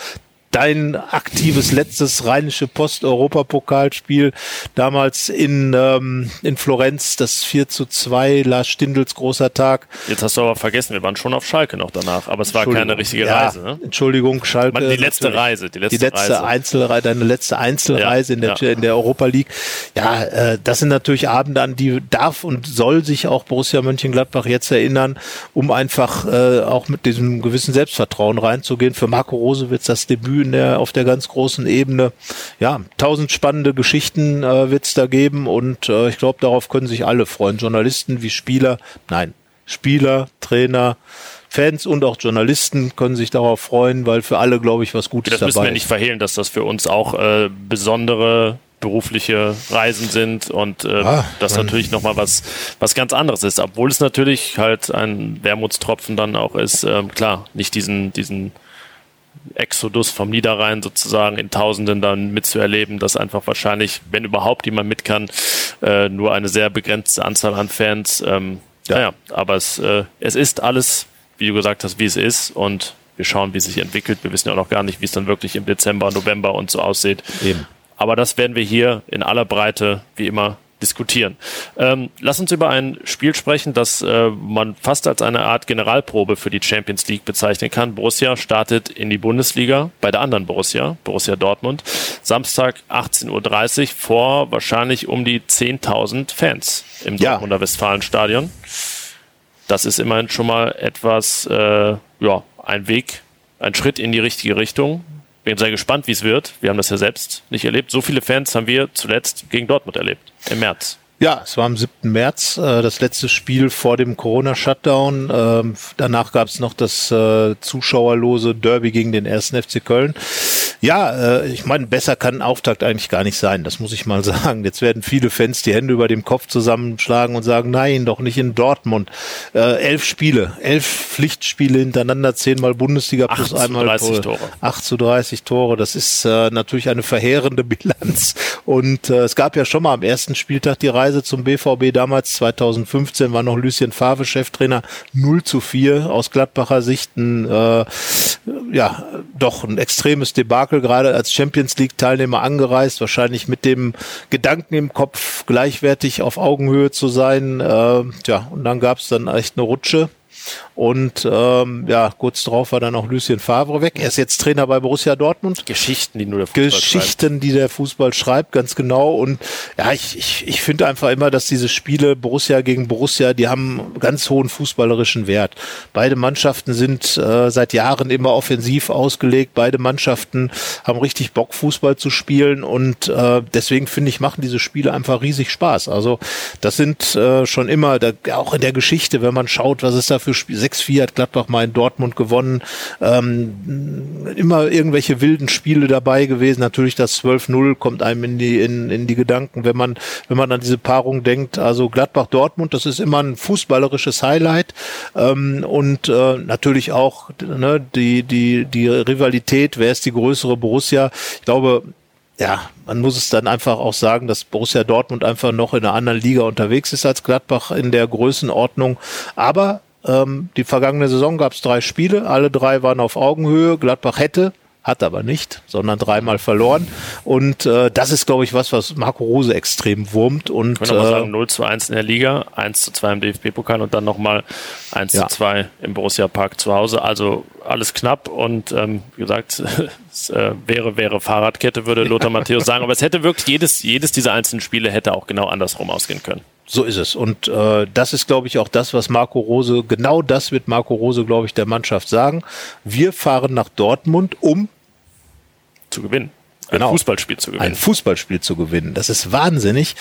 dein aktives letztes rheinische Post-Europapokalspiel damals in, ähm, in Florenz, das 4 zu 2, Lars Stindels großer Tag. Jetzt hast du aber vergessen, wir waren schon auf Schalke noch danach, aber es war keine richtige ja, Reise. Ne? Entschuldigung, Schalke. Die letzte Reise, die letzte, die letzte Reise. Einzelreise, deine letzte Einzelreise ja, in, der, ja. in der Europa League. Ja, äh, das sind natürlich Abende, an die darf und soll sich auch Borussia Mönchengladbach jetzt erinnern, um einfach äh, auch mit diesem gewissen Selbstvertrauen reinzugehen. Für Marco Rose wird es das Debüt in der, auf der ganz großen Ebene. Ja, tausend spannende Geschichten äh, wird es da geben und äh, ich glaube, darauf können sich alle freuen. Journalisten wie Spieler, nein, Spieler, Trainer, Fans und auch Journalisten können sich darauf freuen, weil für alle, glaube ich, was Gutes das dabei ist. Das müssen wir nicht verhehlen, dass das für uns auch äh, besondere berufliche Reisen sind und äh, ah, das natürlich nochmal was, was ganz anderes ist. Obwohl es natürlich halt ein Wermutstropfen dann auch ist, äh, klar, nicht diesen, diesen Exodus vom Niederrhein sozusagen in Tausenden dann mitzuerleben, dass einfach wahrscheinlich, wenn überhaupt jemand mit kann, äh, nur eine sehr begrenzte Anzahl an Fans. Ähm, ja. Naja, aber es, äh, es ist alles, wie du gesagt hast, wie es ist und wir schauen, wie es sich entwickelt. Wir wissen ja auch noch gar nicht, wie es dann wirklich im Dezember, November und so aussieht. Eben. Aber das werden wir hier in aller Breite, wie immer, diskutieren. Ähm, lass uns über ein Spiel sprechen, das äh, man fast als eine Art Generalprobe für die Champions League bezeichnen kann. Borussia startet in die Bundesliga bei der anderen Borussia, Borussia Dortmund, Samstag 18.30 Uhr vor wahrscheinlich um die 10.000 Fans im ja. Dortmunder Westfalenstadion. Das ist immerhin schon mal etwas, äh, ja, ein Weg, ein Schritt in die richtige Richtung bin sehr gespannt, wie es wird. Wir haben das ja selbst nicht erlebt. So viele Fans haben wir zuletzt gegen Dortmund erlebt im März. Ja, es war am 7. März, äh, das letzte Spiel vor dem Corona-Shutdown. Ähm, danach gab es noch das äh, zuschauerlose Derby gegen den 1. FC Köln. Ja, äh, ich meine, besser kann ein Auftakt eigentlich gar nicht sein, das muss ich mal sagen. Jetzt werden viele Fans die Hände über dem Kopf zusammenschlagen und sagen, nein, doch nicht in Dortmund. Äh, elf Spiele, elf Pflichtspiele hintereinander, zehnmal Bundesliga plus einmal Tore. Tore. 8 zu 30 Tore, das ist äh, natürlich eine verheerende Bilanz. Und äh, es gab ja schon mal am ersten Spieltag die Reise Reise zum BVB damals 2015 war noch Lucien Favre Cheftrainer 0 zu 4 aus Gladbacher Sicht ein äh, ja, doch ein extremes Debakel, gerade als Champions League-Teilnehmer angereist, wahrscheinlich mit dem Gedanken im Kopf, gleichwertig auf Augenhöhe zu sein. Äh, ja, und dann gab es dann echt eine Rutsche. Und ähm, ja, kurz darauf war dann auch Lucien Favre weg. Er ist jetzt Trainer bei Borussia Dortmund. Geschichten, die nur der Fußball Geschichten, schreibt. die der Fußball schreibt, ganz genau. Und ja, ich, ich, ich finde einfach immer, dass diese Spiele Borussia gegen Borussia, die haben ganz hohen fußballerischen Wert. Beide Mannschaften sind äh, seit Jahren immer offensiv ausgelegt. Beide Mannschaften haben richtig Bock, Fußball zu spielen. Und äh, deswegen finde ich, machen diese Spiele einfach riesig Spaß. Also das sind äh, schon immer, da, auch in der Geschichte, wenn man schaut, was es da für Spiel 6-4 hat Gladbach mal in Dortmund gewonnen. Ähm, immer irgendwelche wilden Spiele dabei gewesen. Natürlich das 12-0 kommt einem in die, in, in die Gedanken, wenn man, wenn man an diese Paarung denkt. Also Gladbach-Dortmund, das ist immer ein fußballerisches Highlight. Ähm, und äh, natürlich auch ne, die, die, die Rivalität, wer ist die größere Borussia? Ich glaube, ja, man muss es dann einfach auch sagen, dass Borussia Dortmund einfach noch in einer anderen Liga unterwegs ist als Gladbach in der Größenordnung. Aber ähm, die vergangene Saison gab es drei Spiele, alle drei waren auf Augenhöhe. Gladbach hätte, hat aber nicht, sondern dreimal verloren. Und äh, das ist, glaube ich, was, was Marco Rose extrem wurmt. Und ich kann äh, sagen, 0 zu 1 in der Liga, 1 zu 2 im DFB-Pokal und dann nochmal 1 ja. zu 2 im Borussia Park zu Hause. Also alles knapp und ähm, wie gesagt, es äh, wäre, wäre Fahrradkette, würde Lothar Matthäus sagen. Aber es hätte wirklich jedes, jedes dieser einzelnen Spiele hätte auch genau andersrum ausgehen können. So ist es. Und äh, das ist, glaube ich, auch das, was Marco Rose, genau das wird Marco Rose, glaube ich, der Mannschaft sagen. Wir fahren nach Dortmund, um zu gewinnen. Ein genau. Fußballspiel zu gewinnen. Ein Fußballspiel zu gewinnen. Das ist wahnsinnig.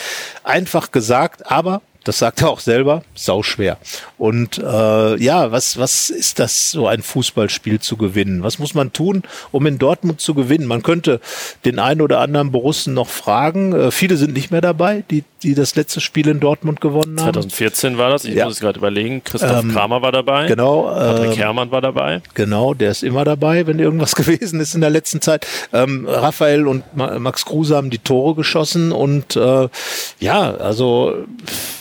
Einfach gesagt, aber das sagt er auch selber, sau schwer. Und äh, ja, was, was ist das, so ein Fußballspiel zu gewinnen? Was muss man tun, um in Dortmund zu gewinnen? Man könnte den einen oder anderen Borussen noch fragen. Äh, viele sind nicht mehr dabei, die, die das letzte Spiel in Dortmund gewonnen haben. 2014 war das, ich ja. muss es gerade überlegen. Christoph ähm, Kramer war dabei. Genau. Patrick ähm, Herrmann war dabei. Genau, der ist immer dabei, wenn irgendwas gewesen ist in der letzten Zeit. Ähm, Raphael und Max Kruse haben die Tore geschossen und äh, ja, also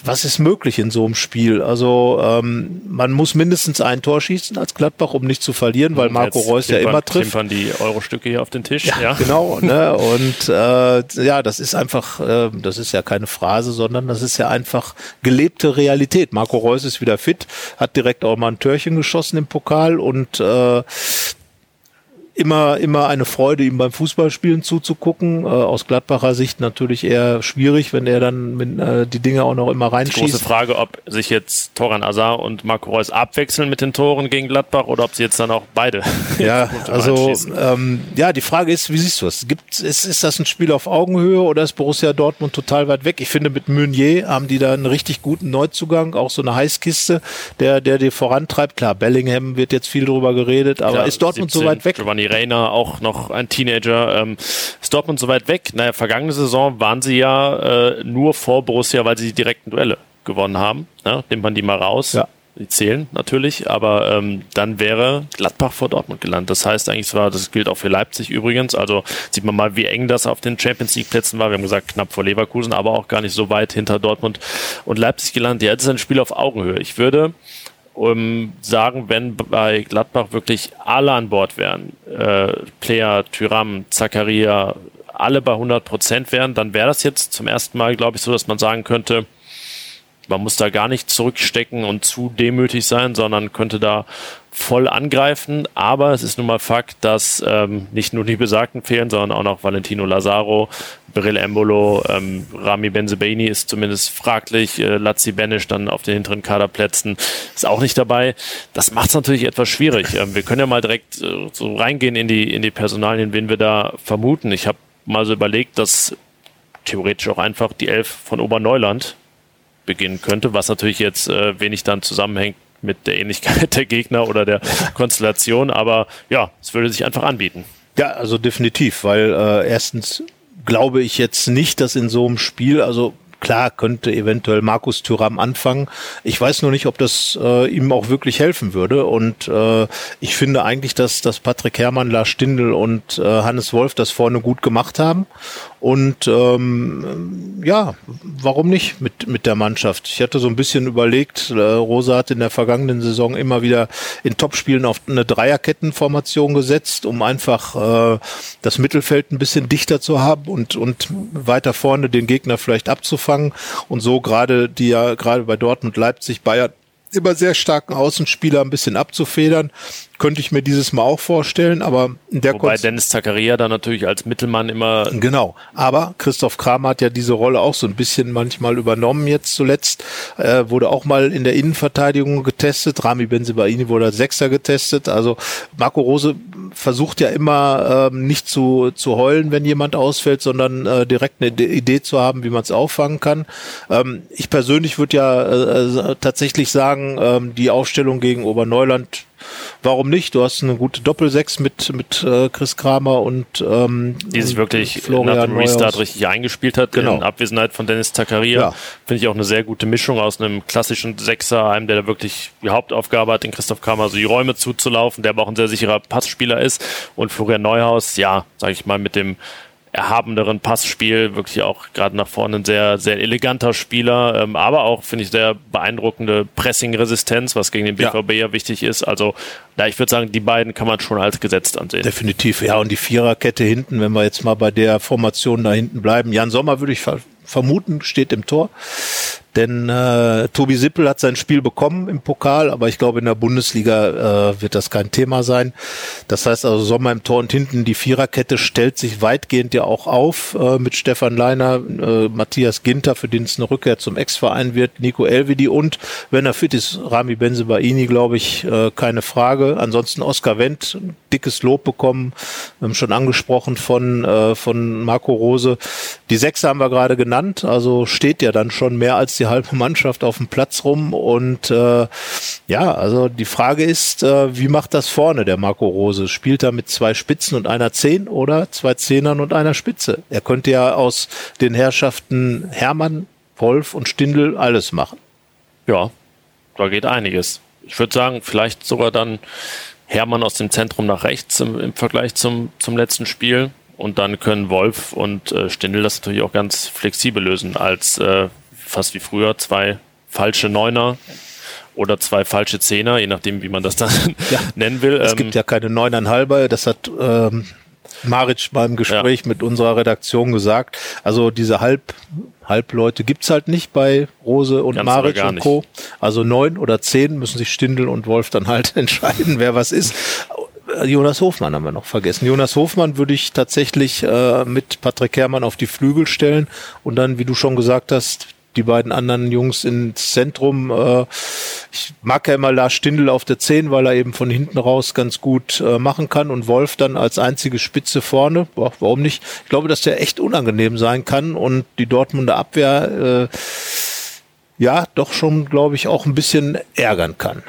was ist möglich in so einem Spiel? Also ähm, man muss mindestens ein Tor schießen als Gladbach, um nicht zu verlieren, weil Marco Reus ja immer trifft. Klimpern die Euro-Stücke hier auf den Tisch. Ja, ja. genau. Ne? Und äh, ja, das ist einfach, äh, das ist ja keine Phrase, sondern das ist ja einfach gelebte Realität. Marco Reus ist wieder fit, hat direkt auch mal ein Törchen geschossen im Pokal und äh, immer, immer eine Freude, ihm beim Fußballspielen zuzugucken. Äh, aus Gladbacher Sicht natürlich eher schwierig, wenn er dann mit, äh, die Dinge auch noch immer reinschießt. Die große Frage, ob sich jetzt Toran Azar und Marco Reus abwechseln mit den Toren gegen Gladbach oder ob sie jetzt dann auch beide. Ja, also ähm, ja, die Frage ist, wie siehst du es? Gibt ist, ist das ein Spiel auf Augenhöhe oder ist Borussia Dortmund total weit weg? Ich finde, mit Meunier haben die da einen richtig guten Neuzugang, auch so eine Heißkiste, der, der die vorantreibt. Klar, Bellingham wird jetzt viel drüber geredet, aber Klar, ist Dortmund 17, so weit weg? Giovanni Reiner, auch noch ein Teenager. Ähm, ist Dortmund so weit weg? Naja, vergangene Saison waren sie ja äh, nur vor Borussia, weil sie die direkten Duelle gewonnen haben. Ja, nimmt man die mal raus. Ja. Die zählen natürlich, aber ähm, dann wäre Gladbach vor Dortmund gelandet. Das heißt eigentlich, zwar, das gilt auch für Leipzig übrigens. Also sieht man mal, wie eng das auf den Champions League Plätzen war. Wir haben gesagt, knapp vor Leverkusen, aber auch gar nicht so weit hinter Dortmund und Leipzig gelandet. Ja, jetzt ist ein Spiel auf Augenhöhe. Ich würde um, sagen, wenn bei Gladbach wirklich alle an Bord wären, äh, Player, Tyram, Zakaria, alle bei 100 Prozent wären, dann wäre das jetzt zum ersten Mal, glaube ich, so, dass man sagen könnte, man muss da gar nicht zurückstecken und zu demütig sein, sondern könnte da voll angreifen. Aber es ist nun mal Fakt, dass ähm, nicht nur die Besagten fehlen, sondern auch noch Valentino Lazaro, Beryl Embolo, ähm, Rami Benzebaini ist zumindest fraglich, äh, Lazzi Benisch dann auf den hinteren Kaderplätzen ist auch nicht dabei. Das macht es natürlich etwas schwierig. Ähm, wir können ja mal direkt äh, so reingehen in die, in die Personalien, wen wir da vermuten. Ich habe mal so überlegt, dass theoretisch auch einfach die Elf von Oberneuland beginnen könnte, was natürlich jetzt äh, wenig dann zusammenhängt mit der Ähnlichkeit der Gegner oder der Konstellation, aber ja, es würde sich einfach anbieten. Ja, also definitiv, weil äh, erstens glaube ich jetzt nicht, dass in so einem Spiel, also klar könnte eventuell Markus Thüram anfangen. Ich weiß nur nicht, ob das äh, ihm auch wirklich helfen würde. Und äh, ich finde eigentlich, dass, dass Patrick Herrmann, Lars Stindl und äh, Hannes Wolf das vorne gut gemacht haben. Und ähm, ja, warum nicht mit, mit der Mannschaft? Ich hatte so ein bisschen überlegt, äh, Rosa hat in der vergangenen Saison immer wieder in Topspielen auf eine Dreierkettenformation gesetzt, um einfach äh, das Mittelfeld ein bisschen dichter zu haben und, und weiter vorne den Gegner vielleicht abzufangen. Und so gerade die ja gerade bei Dortmund, Leipzig, Bayern immer sehr starken Außenspieler ein bisschen abzufedern. Könnte ich mir dieses Mal auch vorstellen, aber in der Wobei Konz Dennis Zakaria dann natürlich als Mittelmann immer. Genau. Aber Christoph Kramer hat ja diese Rolle auch so ein bisschen manchmal übernommen jetzt zuletzt. Äh, wurde auch mal in der Innenverteidigung getestet. Rami Benzibaini wurde als Sechser getestet. Also Marco Rose versucht ja immer ähm, nicht zu, zu heulen, wenn jemand ausfällt, sondern äh, direkt eine Idee zu haben, wie man es auffangen kann. Ähm, ich persönlich würde ja äh, äh, tatsächlich sagen, ähm, die Aufstellung gegen Oberneuland warum nicht? Du hast eine gute Doppelsechs mit, mit äh, Chris Kramer und ähm, die sich wirklich Florian nach dem Restart richtig eingespielt hat, genau. in Abwesenheit von Dennis Zakaria. Ja. Finde ich auch eine sehr gute Mischung aus einem klassischen Sechser, einem, der da wirklich die Hauptaufgabe hat, den Christoph Kramer so die Räume zuzulaufen, der aber auch ein sehr sicherer Passspieler ist. Und Florian Neuhaus, ja, sage ich mal, mit dem erhabeneren Passspiel, wirklich auch gerade nach vorne ein sehr, sehr eleganter Spieler, ähm, aber auch, finde ich, sehr beeindruckende Pressing-Resistenz, was gegen den BVB ja. ja wichtig ist. Also, da ich würde sagen, die beiden kann man schon als gesetzt ansehen. Definitiv, ja. Und die Viererkette hinten, wenn wir jetzt mal bei der Formation da hinten bleiben. Jan Sommer würde ich vermuten, steht im Tor. Denn äh, Tobi Sippel hat sein Spiel bekommen im Pokal, aber ich glaube, in der Bundesliga äh, wird das kein Thema sein. Das heißt also, Sommer im Tor und hinten die Viererkette stellt sich weitgehend ja auch auf äh, mit Stefan Leiner, äh, Matthias Ginter, für den es eine Rückkehr zum Ex-Verein wird, Nico Elvedi und, wenn er fit ist, Rami Benzebaini, glaube ich, äh, keine Frage. Ansonsten Oskar Wendt, dickes Lob bekommen, haben schon angesprochen von, äh, von Marco Rose. Die Sechse haben wir gerade genannt, also steht ja dann schon mehr als die die halbe Mannschaft auf dem Platz rum. Und äh, ja, also die Frage ist, äh, wie macht das vorne der Marco Rose? Spielt er mit zwei Spitzen und einer Zehn oder zwei Zehnern und einer Spitze? Er könnte ja aus den Herrschaften Hermann, Wolf und Stindl alles machen. Ja, da geht einiges. Ich würde sagen, vielleicht sogar dann Hermann aus dem Zentrum nach rechts im, im Vergleich zum, zum letzten Spiel. Und dann können Wolf und äh, Stindl das natürlich auch ganz flexibel lösen als äh, fast wie früher zwei falsche Neuner oder zwei falsche Zehner, je nachdem, wie man das dann ja, nennen will. Es ähm, gibt ja keine Neuneinhalber, das hat ähm, Maric beim Gespräch ja. mit unserer Redaktion gesagt. Also diese Halb, Halbleute gibt's halt nicht bei Rose und Ganz Maric und Co. Also neun oder zehn müssen sich Stindel und Wolf dann halt entscheiden, wer was ist. Jonas Hofmann haben wir noch vergessen. Jonas Hofmann würde ich tatsächlich äh, mit Patrick Herrmann auf die Flügel stellen und dann, wie du schon gesagt hast, die beiden anderen Jungs ins Zentrum. Äh, ich mag ja immer Lars Stindl auf der 10, weil er eben von hinten raus ganz gut äh, machen kann und Wolf dann als einzige Spitze vorne. Boah, warum nicht? Ich glaube, dass der echt unangenehm sein kann und die Dortmunder Abwehr äh, ja doch schon, glaube ich, auch ein bisschen ärgern kann.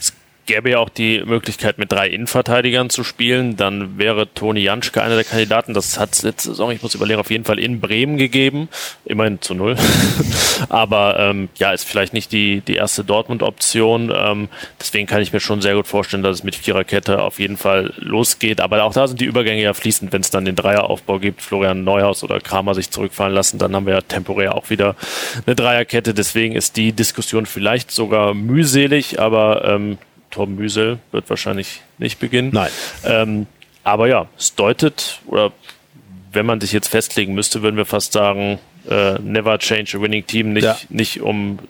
Es gäbe ja auch die Möglichkeit, mit drei Innenverteidigern zu spielen. Dann wäre Toni Janschke einer der Kandidaten. Das hat es letzte Saison, ich muss überlegen, auf jeden Fall in Bremen gegeben. Immerhin zu null. Aber ähm, ja, ist vielleicht nicht die, die erste Dortmund-Option. Ähm, deswegen kann ich mir schon sehr gut vorstellen, dass es mit Viererkette auf jeden Fall losgeht. Aber auch da sind die Übergänge ja fließend, wenn es dann den Dreieraufbau gibt, Florian Neuhaus oder Kramer sich zurückfallen lassen, dann haben wir ja temporär auch wieder eine Dreierkette. Deswegen ist die Diskussion vielleicht sogar mühselig, aber ähm, Tom Müsel wird wahrscheinlich nicht beginnen. Nein. Ähm, aber ja, es deutet, oder wenn man sich jetzt festlegen müsste, würden wir fast sagen, äh, never change a winning team, nicht, ja. nicht um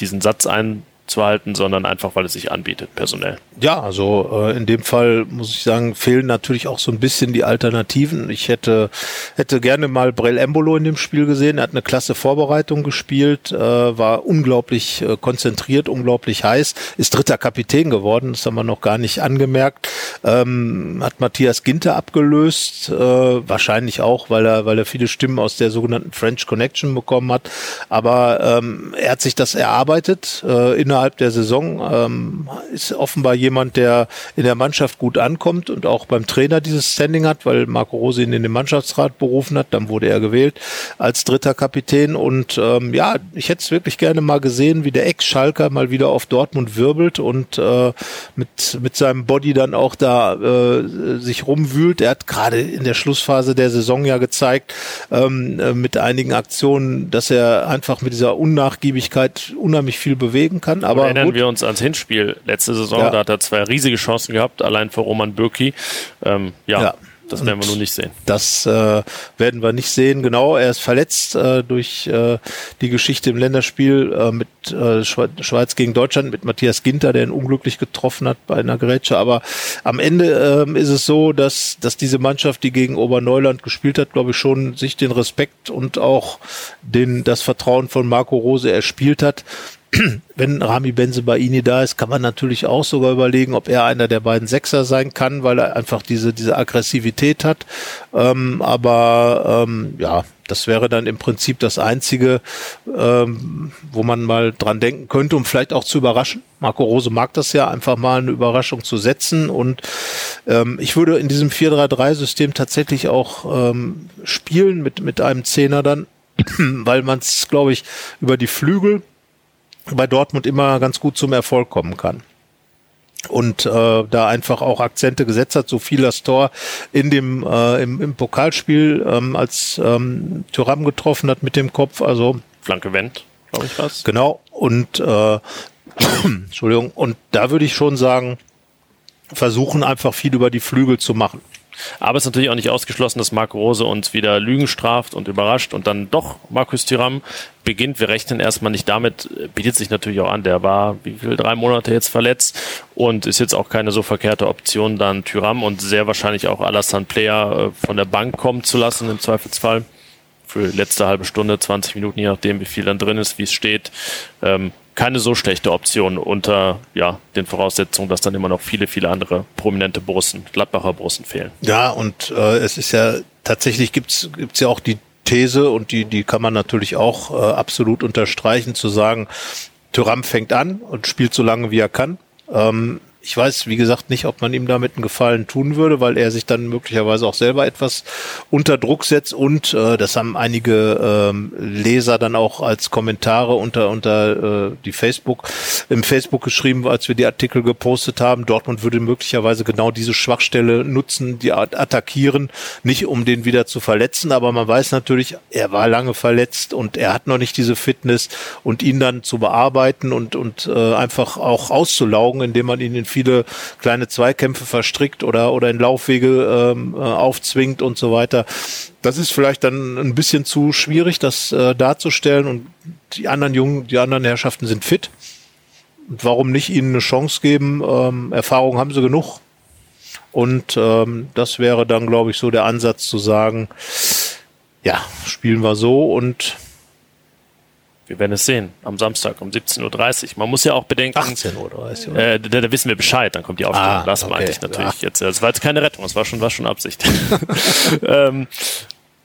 diesen Satz ein, zu halten, sondern einfach, weil es sich anbietet, personell. Ja, also äh, in dem Fall muss ich sagen, fehlen natürlich auch so ein bisschen die Alternativen. Ich hätte, hätte gerne mal Brell Embolo in dem Spiel gesehen. Er hat eine klasse Vorbereitung gespielt, äh, war unglaublich äh, konzentriert, unglaublich heiß, ist dritter Kapitän geworden, das haben wir noch gar nicht angemerkt. Ähm, hat Matthias Ginter abgelöst, äh, wahrscheinlich auch, weil er, weil er viele Stimmen aus der sogenannten French Connection bekommen hat. Aber ähm, er hat sich das erarbeitet äh, innerhalb innerhalb der Saison. Ähm, ist offenbar jemand, der in der Mannschaft gut ankommt und auch beim Trainer dieses Standing hat, weil Marco Rose ihn in den Mannschaftsrat berufen hat. Dann wurde er gewählt als dritter Kapitän. Und ähm, ja, ich hätte es wirklich gerne mal gesehen, wie der Ex-Schalker mal wieder auf Dortmund wirbelt und äh, mit, mit seinem Body dann auch da äh, sich rumwühlt. Er hat gerade in der Schlussphase der Saison ja gezeigt, ähm, äh, mit einigen Aktionen, dass er einfach mit dieser Unnachgiebigkeit unheimlich viel bewegen kann. Aber erinnern gut. wir uns ans Hinspiel letzte Saison, ja. da hat er zwei riesige Chancen gehabt, allein für Roman Bürki. Ähm, ja. ja. Das werden wir nur nicht sehen. Das äh, werden wir nicht sehen. Genau, er ist verletzt äh, durch äh, die Geschichte im Länderspiel äh, mit äh, Schweiz gegen Deutschland, mit Matthias Ginter, der ihn unglücklich getroffen hat bei einer Grätsche. Aber am Ende äh, ist es so, dass, dass diese Mannschaft, die gegen Oberneuland gespielt hat, glaube ich, schon sich den Respekt und auch den, das Vertrauen von Marco Rose erspielt hat wenn Rami Benzebaini da ist, kann man natürlich auch sogar überlegen, ob er einer der beiden Sechser sein kann, weil er einfach diese, diese Aggressivität hat. Ähm, aber ähm, ja, das wäre dann im Prinzip das Einzige, ähm, wo man mal dran denken könnte, um vielleicht auch zu überraschen. Marco Rose mag das ja, einfach mal eine Überraschung zu setzen. Und ähm, ich würde in diesem 4-3-3-System tatsächlich auch ähm, spielen mit, mit einem Zehner dann, weil man es, glaube ich, über die Flügel bei Dortmund immer ganz gut zum Erfolg kommen kann und äh, da einfach auch Akzente gesetzt hat, so viel das Tor in dem äh, im, im Pokalspiel ähm, als ähm, Thuram getroffen hat mit dem Kopf, also Flanke Wendt, glaube ich was. Genau und äh, Entschuldigung und da würde ich schon sagen, versuchen einfach viel über die Flügel zu machen. Aber es ist natürlich auch nicht ausgeschlossen, dass Marco Rose uns wieder Lügen straft und überrascht und dann doch Markus Thuram beginnt. Wir rechnen erstmal nicht damit, bietet sich natürlich auch an. Der war, wie viel, drei Monate jetzt verletzt und ist jetzt auch keine so verkehrte Option, dann Thuram und sehr wahrscheinlich auch Alassane Player äh, von der Bank kommen zu lassen im Zweifelsfall. Für letzte halbe Stunde, 20 Minuten, je nachdem, wie viel dann drin ist, wie es steht. Ähm, keine so schlechte Option unter ja, den Voraussetzungen, dass dann immer noch viele, viele andere prominente Borussen, Gladbacher Borussen fehlen. Ja, und äh, es ist ja tatsächlich gibt's gibt's ja auch die These und die die kann man natürlich auch äh, absolut unterstreichen, zu sagen, Thuram fängt an und spielt so lange wie er kann. Ähm, ich weiß, wie gesagt, nicht, ob man ihm damit einen Gefallen tun würde, weil er sich dann möglicherweise auch selber etwas unter Druck setzt und äh, das haben einige ähm, Leser dann auch als Kommentare unter unter äh, die Facebook im Facebook geschrieben, als wir die Artikel gepostet haben. Dortmund würde möglicherweise genau diese Schwachstelle nutzen, die attackieren, nicht um den wieder zu verletzen, aber man weiß natürlich, er war lange verletzt und er hat noch nicht diese Fitness und ihn dann zu bearbeiten und und äh, einfach auch auszulaugen, indem man ihn in viele kleine Zweikämpfe verstrickt oder, oder in Laufwege ähm, äh, aufzwingt und so weiter. Das ist vielleicht dann ein bisschen zu schwierig, das äh, darzustellen und die anderen Jungen, die anderen Herrschaften sind fit. Und warum nicht ihnen eine Chance geben? Ähm, Erfahrung haben sie genug. Und ähm, das wäre dann, glaube ich, so der Ansatz zu sagen, ja, spielen wir so und wir werden es sehen am Samstag um 17.30 Uhr. Man muss ja auch bedenken. 18.30 Uhr. Äh, da, da, wissen wir Bescheid, dann kommt die Aufstellung. Ah, das okay. meinte ich natürlich ja. jetzt. Das war jetzt keine Rettung, das war schon, war schon Absicht. ähm,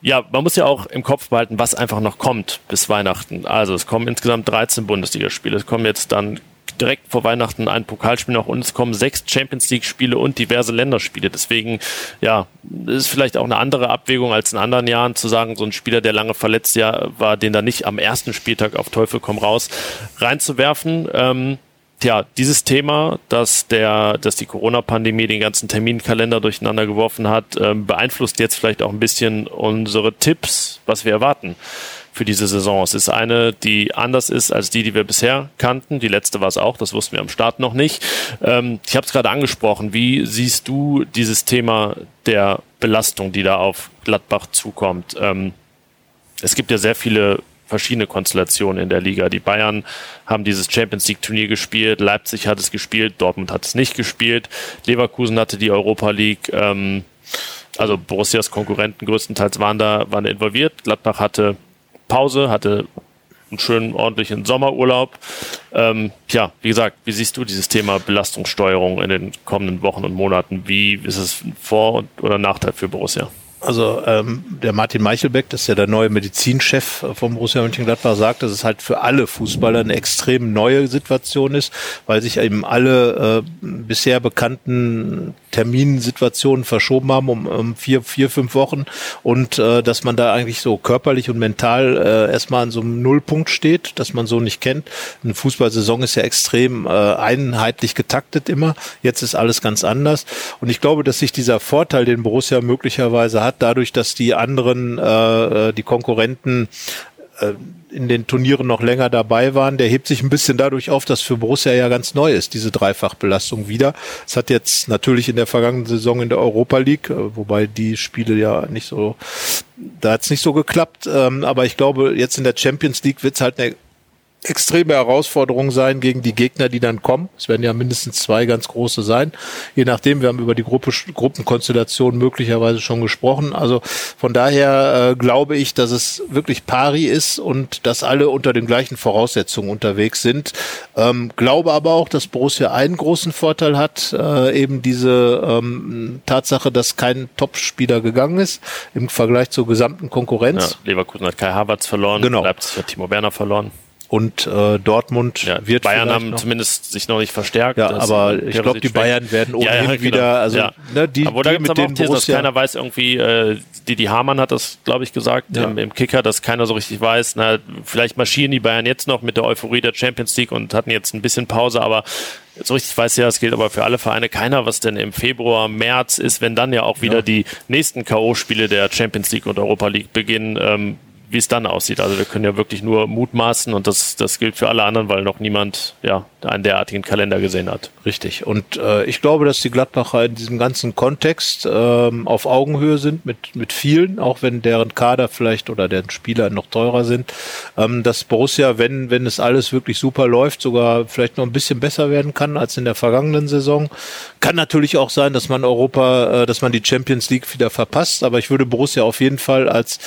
ja, man muss ja auch im Kopf behalten, was einfach noch kommt bis Weihnachten. Also es kommen insgesamt 13 Bundesligaspiele. Es kommen jetzt dann direkt vor Weihnachten ein Pokalspiel noch und es kommen sechs Champions League Spiele und diverse Länderspiele. Deswegen, ja, ist vielleicht auch eine andere Abwägung als in anderen Jahren zu sagen, so ein Spieler, der lange verletzt ja war, den da nicht am ersten Spieltag auf Teufel komm raus reinzuwerfen. Ähm, Tja, dieses Thema, dass der, dass die Corona-Pandemie den ganzen Terminkalender durcheinander geworfen hat, ähm, beeinflusst jetzt vielleicht auch ein bisschen unsere Tipps, was wir erwarten für diese Saison. Es ist eine, die anders ist als die, die wir bisher kannten. Die letzte war es auch, das wussten wir am Start noch nicht. Ähm, ich habe es gerade angesprochen. Wie siehst du dieses Thema der Belastung, die da auf Gladbach zukommt? Ähm, es gibt ja sehr viele verschiedene Konstellationen in der Liga. Die Bayern haben dieses Champions League Turnier gespielt, Leipzig hat es gespielt, Dortmund hat es nicht gespielt, Leverkusen hatte die Europa League. Ähm, also Borussias Konkurrenten größtenteils waren da, waren involviert. Gladbach hatte Pause, hatte einen schönen, ordentlichen Sommerurlaub. Ähm, ja, wie gesagt, wie siehst du dieses Thema Belastungssteuerung in den kommenden Wochen und Monaten? Wie ist es Vor- oder Nachteil für Borussia? also ähm, der Martin Meichelbeck, das ist ja der neue Medizinchef vom Borussia Mönchengladbach, sagt, dass es halt für alle Fußballer eine extrem neue Situation ist, weil sich eben alle äh, bisher bekannten Terminsituationen verschoben haben um, um vier, vier, fünf Wochen und äh, dass man da eigentlich so körperlich und mental äh, erstmal an so einem Nullpunkt steht, dass man so nicht kennt. Eine Fußballsaison ist ja extrem äh, einheitlich getaktet immer. Jetzt ist alles ganz anders und ich glaube, dass sich dieser Vorteil, den Borussia möglicherweise hat, dadurch, dass die anderen, äh, äh die Konkurrenten in den Turnieren noch länger dabei waren, der hebt sich ein bisschen dadurch auf, dass für Borussia ja ganz neu ist, diese Dreifachbelastung wieder. Es hat jetzt natürlich in der vergangenen Saison in der Europa League, äh, wobei die Spiele ja nicht so, da hat es nicht so geklappt, ähm, aber ich glaube, jetzt in der Champions League wird es halt eine extreme Herausforderung sein gegen die Gegner, die dann kommen. Es werden ja mindestens zwei ganz große sein. Je nachdem, wir haben über die Gruppe, Gruppenkonstellation möglicherweise schon gesprochen. Also von daher äh, glaube ich, dass es wirklich pari ist und dass alle unter den gleichen Voraussetzungen unterwegs sind. Ähm, glaube aber auch, dass Borussia einen großen Vorteil hat, äh, eben diese ähm, Tatsache, dass kein Topspieler gegangen ist im Vergleich zur gesamten Konkurrenz. Ja, Leverkusen hat Kai Havertz verloren, genau. Leipzig hat Timo Werner verloren und äh, Dortmund ja, wird Bayern haben noch, zumindest sich noch nicht verstärkt. Ja, aber ich glaube, die Bayern werden ohnehin ja, ja, genau. wieder, also ja. ne, die, aber da gibt es aber auch Thesen, dass keiner weiß irgendwie, äh, Didi Hamann hat das, glaube ich, gesagt im, im, Kicker, dass keiner so richtig weiß. Na, vielleicht marschieren die Bayern jetzt noch mit der Euphorie der Champions League und hatten jetzt ein bisschen Pause, aber so richtig weiß ja, das gilt aber für alle Vereine keiner, was denn im Februar, März ist, wenn dann ja auch wieder die nächsten K.O.-Spiele der Champions League und Europa League beginnen. Ähm, wie es dann aussieht. Also wir können ja wirklich nur mutmaßen und das, das gilt für alle anderen, weil noch niemand ja, einen derartigen Kalender gesehen hat. Richtig. Und äh, ich glaube, dass die Gladbacher in diesem ganzen Kontext ähm, auf Augenhöhe sind mit, mit vielen, auch wenn deren Kader vielleicht oder deren Spieler noch teurer sind. Ähm, dass Borussia, wenn, wenn es alles wirklich super läuft, sogar vielleicht noch ein bisschen besser werden kann als in der vergangenen Saison. Kann natürlich auch sein, dass man Europa, äh, dass man die Champions League wieder verpasst, aber ich würde Borussia auf jeden Fall als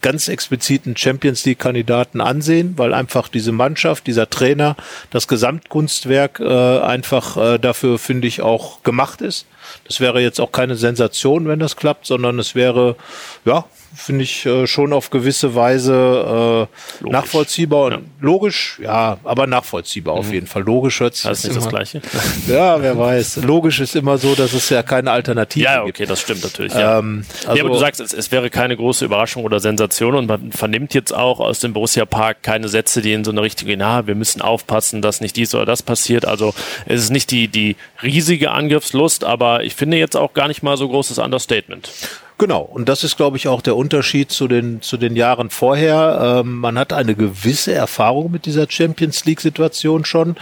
ganz expliziten Champions League Kandidaten ansehen, weil einfach diese Mannschaft, dieser Trainer, das Gesamtkunstwerk äh, einfach äh, dafür finde ich auch gemacht ist. Das wäre jetzt auch keine Sensation, wenn das klappt, sondern es wäre ja finde ich äh, schon auf gewisse Weise äh, nachvollziehbar und ja. logisch, ja, aber nachvollziehbar mhm. auf jeden Fall. Logisch hört sich das ist nicht das Gleiche. ja, wer weiß. Logisch ist immer so, dass es ja keine Alternative gibt. Ja, okay, gibt. das stimmt natürlich. Ja, ähm, also, ja aber du sagst, es, es, wäre keine große Überraschung oder Sensation und man vernimmt jetzt auch aus dem Borussia Park keine Sätze, die in so eine Richtung gehen, na, wir müssen aufpassen, dass nicht dies oder das passiert. Also es ist nicht die, die riesige Angriffslust, aber ich finde jetzt auch gar nicht mal so großes Understatement. Genau, und das ist, glaube ich, auch der Unterschied zu den, zu den Jahren vorher. Ähm, man hat eine gewisse Erfahrung mit dieser Champions League-Situation schon.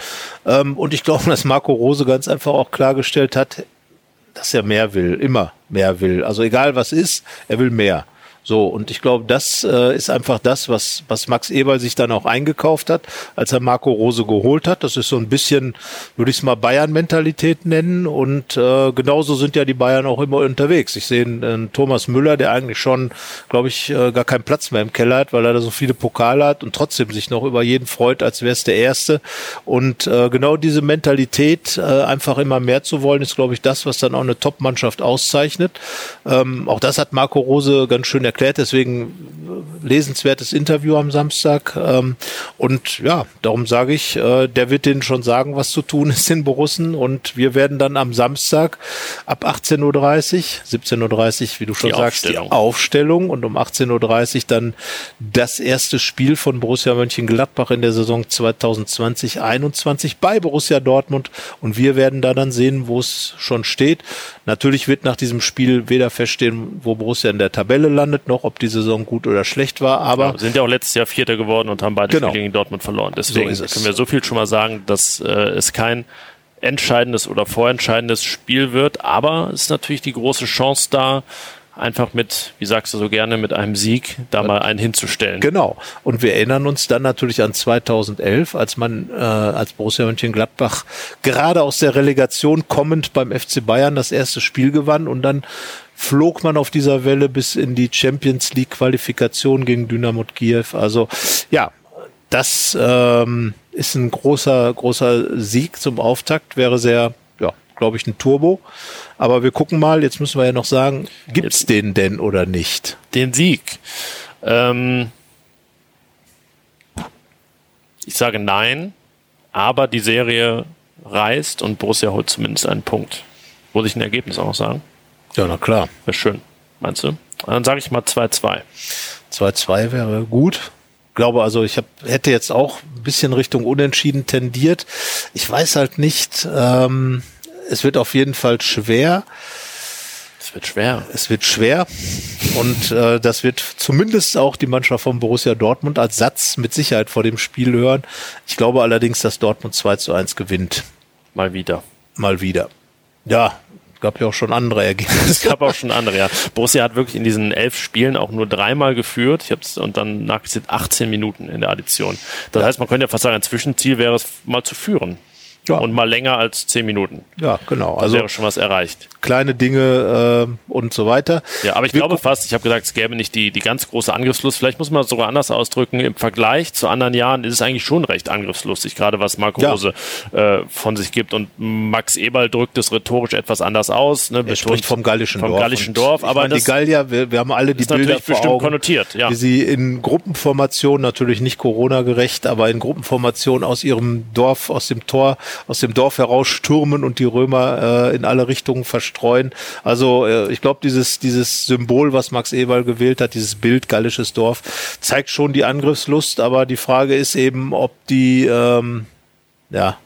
Ähm, und ich glaube, dass Marco Rose ganz einfach auch klargestellt hat, dass er mehr will, immer mehr will. Also egal was ist, er will mehr. So, und ich glaube, das äh, ist einfach das, was, was Max Eberl sich dann auch eingekauft hat, als er Marco Rose geholt hat. Das ist so ein bisschen, würde ich es mal Bayern-Mentalität nennen. Und äh, genauso sind ja die Bayern auch immer unterwegs. Ich sehe einen, einen Thomas Müller, der eigentlich schon, glaube ich, äh, gar keinen Platz mehr im Keller hat, weil er da so viele Pokale hat und trotzdem sich noch über jeden freut, als wäre es der Erste. Und äh, genau diese Mentalität, äh, einfach immer mehr zu wollen, ist, glaube ich, das, was dann auch eine Top-Mannschaft auszeichnet. Ähm, auch das hat Marco Rose ganz schön erklärt erklärt. Deswegen lesenswertes Interview am Samstag. Ähm, und ja, darum sage ich, äh, der wird denen schon sagen, was zu tun ist in Borussen. Und wir werden dann am Samstag ab 18.30 Uhr, 17.30 Uhr, wie du schon die sagst, Aufstellung. die Aufstellung und um 18.30 Uhr dann das erste Spiel von Borussia Mönchengladbach in der Saison 2020-21 bei Borussia Dortmund. Und wir werden da dann sehen, wo es schon steht. Natürlich wird nach diesem Spiel weder feststehen, wo Borussia in der Tabelle landet, noch, ob die Saison gut oder schlecht war. Aber ja, sind ja auch letztes Jahr Vierter geworden und haben beide genau. Spiele gegen Dortmund verloren. Deswegen so können wir so viel schon mal sagen, dass äh, es kein entscheidendes oder vorentscheidendes Spiel wird. Aber es ist natürlich die große Chance da, einfach mit, wie sagst du so gerne, mit einem Sieg da mal einen hinzustellen. Genau. Und wir erinnern uns dann natürlich an 2011, als man äh, als Borussia Mönchengladbach gerade aus der Relegation kommend beim FC Bayern das erste Spiel gewann und dann flog man auf dieser Welle bis in die Champions League Qualifikation gegen Dynamo Kiew. Also ja, das ähm, ist ein großer, großer Sieg zum Auftakt, wäre sehr ja, glaube ich, ein Turbo. Aber wir gucken mal, jetzt müssen wir ja noch sagen, gibt's jetzt, den denn oder nicht? Den Sieg. Ähm, ich sage nein, aber die Serie reißt und Borussia holt zumindest einen Punkt. Muss ich ein Ergebnis auch noch sagen? Ja, na klar. Wäre schön, meinst du? Dann sage ich mal 2-2. 2-2 wäre gut. Ich glaube also, ich hab, hätte jetzt auch ein bisschen Richtung Unentschieden tendiert. Ich weiß halt nicht, ähm, es wird auf jeden Fall schwer. Es wird schwer. Es wird schwer. Und äh, das wird zumindest auch die Mannschaft von Borussia Dortmund als Satz mit Sicherheit vor dem Spiel hören. Ich glaube allerdings, dass Dortmund 2 zu 1 gewinnt. Mal wieder. Mal wieder. Ja, gab ja auch schon andere Ergebnisse. Es gab auch schon andere, ja. Borussia hat wirklich in diesen elf Spielen auch nur dreimal geführt. Ich hab's, und dann nachgesehen 18 Minuten in der Addition. Das heißt, man könnte ja fast sagen, ein Zwischenziel wäre es mal zu führen. Ja. Und mal länger als zehn Minuten. Ja, genau. Also wäre schon was erreicht. Kleine Dinge äh, und so weiter. Ja, aber ich Wir glaube fast, ich habe gesagt, es gäbe nicht die, die ganz große Angriffslust. Vielleicht muss man es sogar anders ausdrücken. Im Vergleich zu anderen Jahren ist es eigentlich schon recht angriffslustig, gerade was Marco ja. Rose äh, von sich gibt. Und Max Eberl drückt es rhetorisch etwas anders aus. Ne, er spricht vom gallischen vom Dorf. Gallischen Dorf aber meine, die Gallier, wir, wir haben alle die Bilder vor Augen, konnotiert, ja. wie sie in Gruppenformation, natürlich nicht Corona-gerecht, aber in Gruppenformation aus ihrem Dorf, aus dem Tor, aus dem Dorf heraus rausstürmen und die Römer äh, in alle Richtungen verstreuen. Also äh, ich glaube, dieses, dieses Symbol, was Max Eberl gewählt hat, dieses Bild gallisches Dorf, zeigt schon die Angriffslust, aber die Frage ist eben, ob die ähm, ja,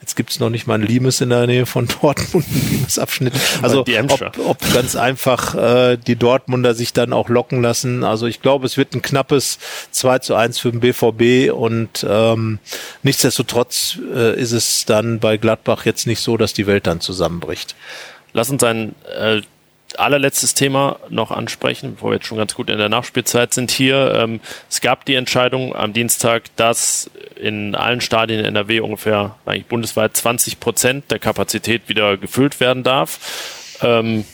Jetzt gibt es noch nicht mal ein Limes in der Nähe von Dortmund, ein Limes-Abschnitt. Also ob, ob ganz einfach äh, die Dortmunder sich dann auch locken lassen. Also ich glaube, es wird ein knappes 2 zu 1 für den BVB und ähm, nichtsdestotrotz äh, ist es dann bei Gladbach jetzt nicht so, dass die Welt dann zusammenbricht. Lass uns ein äh, allerletztes Thema noch ansprechen, bevor wir jetzt schon ganz gut in der Nachspielzeit sind hier. Ähm, es gab die Entscheidung am Dienstag, dass in allen Stadien in NRW ungefähr eigentlich bundesweit 20 Prozent der Kapazität wieder gefüllt werden darf. Ähm,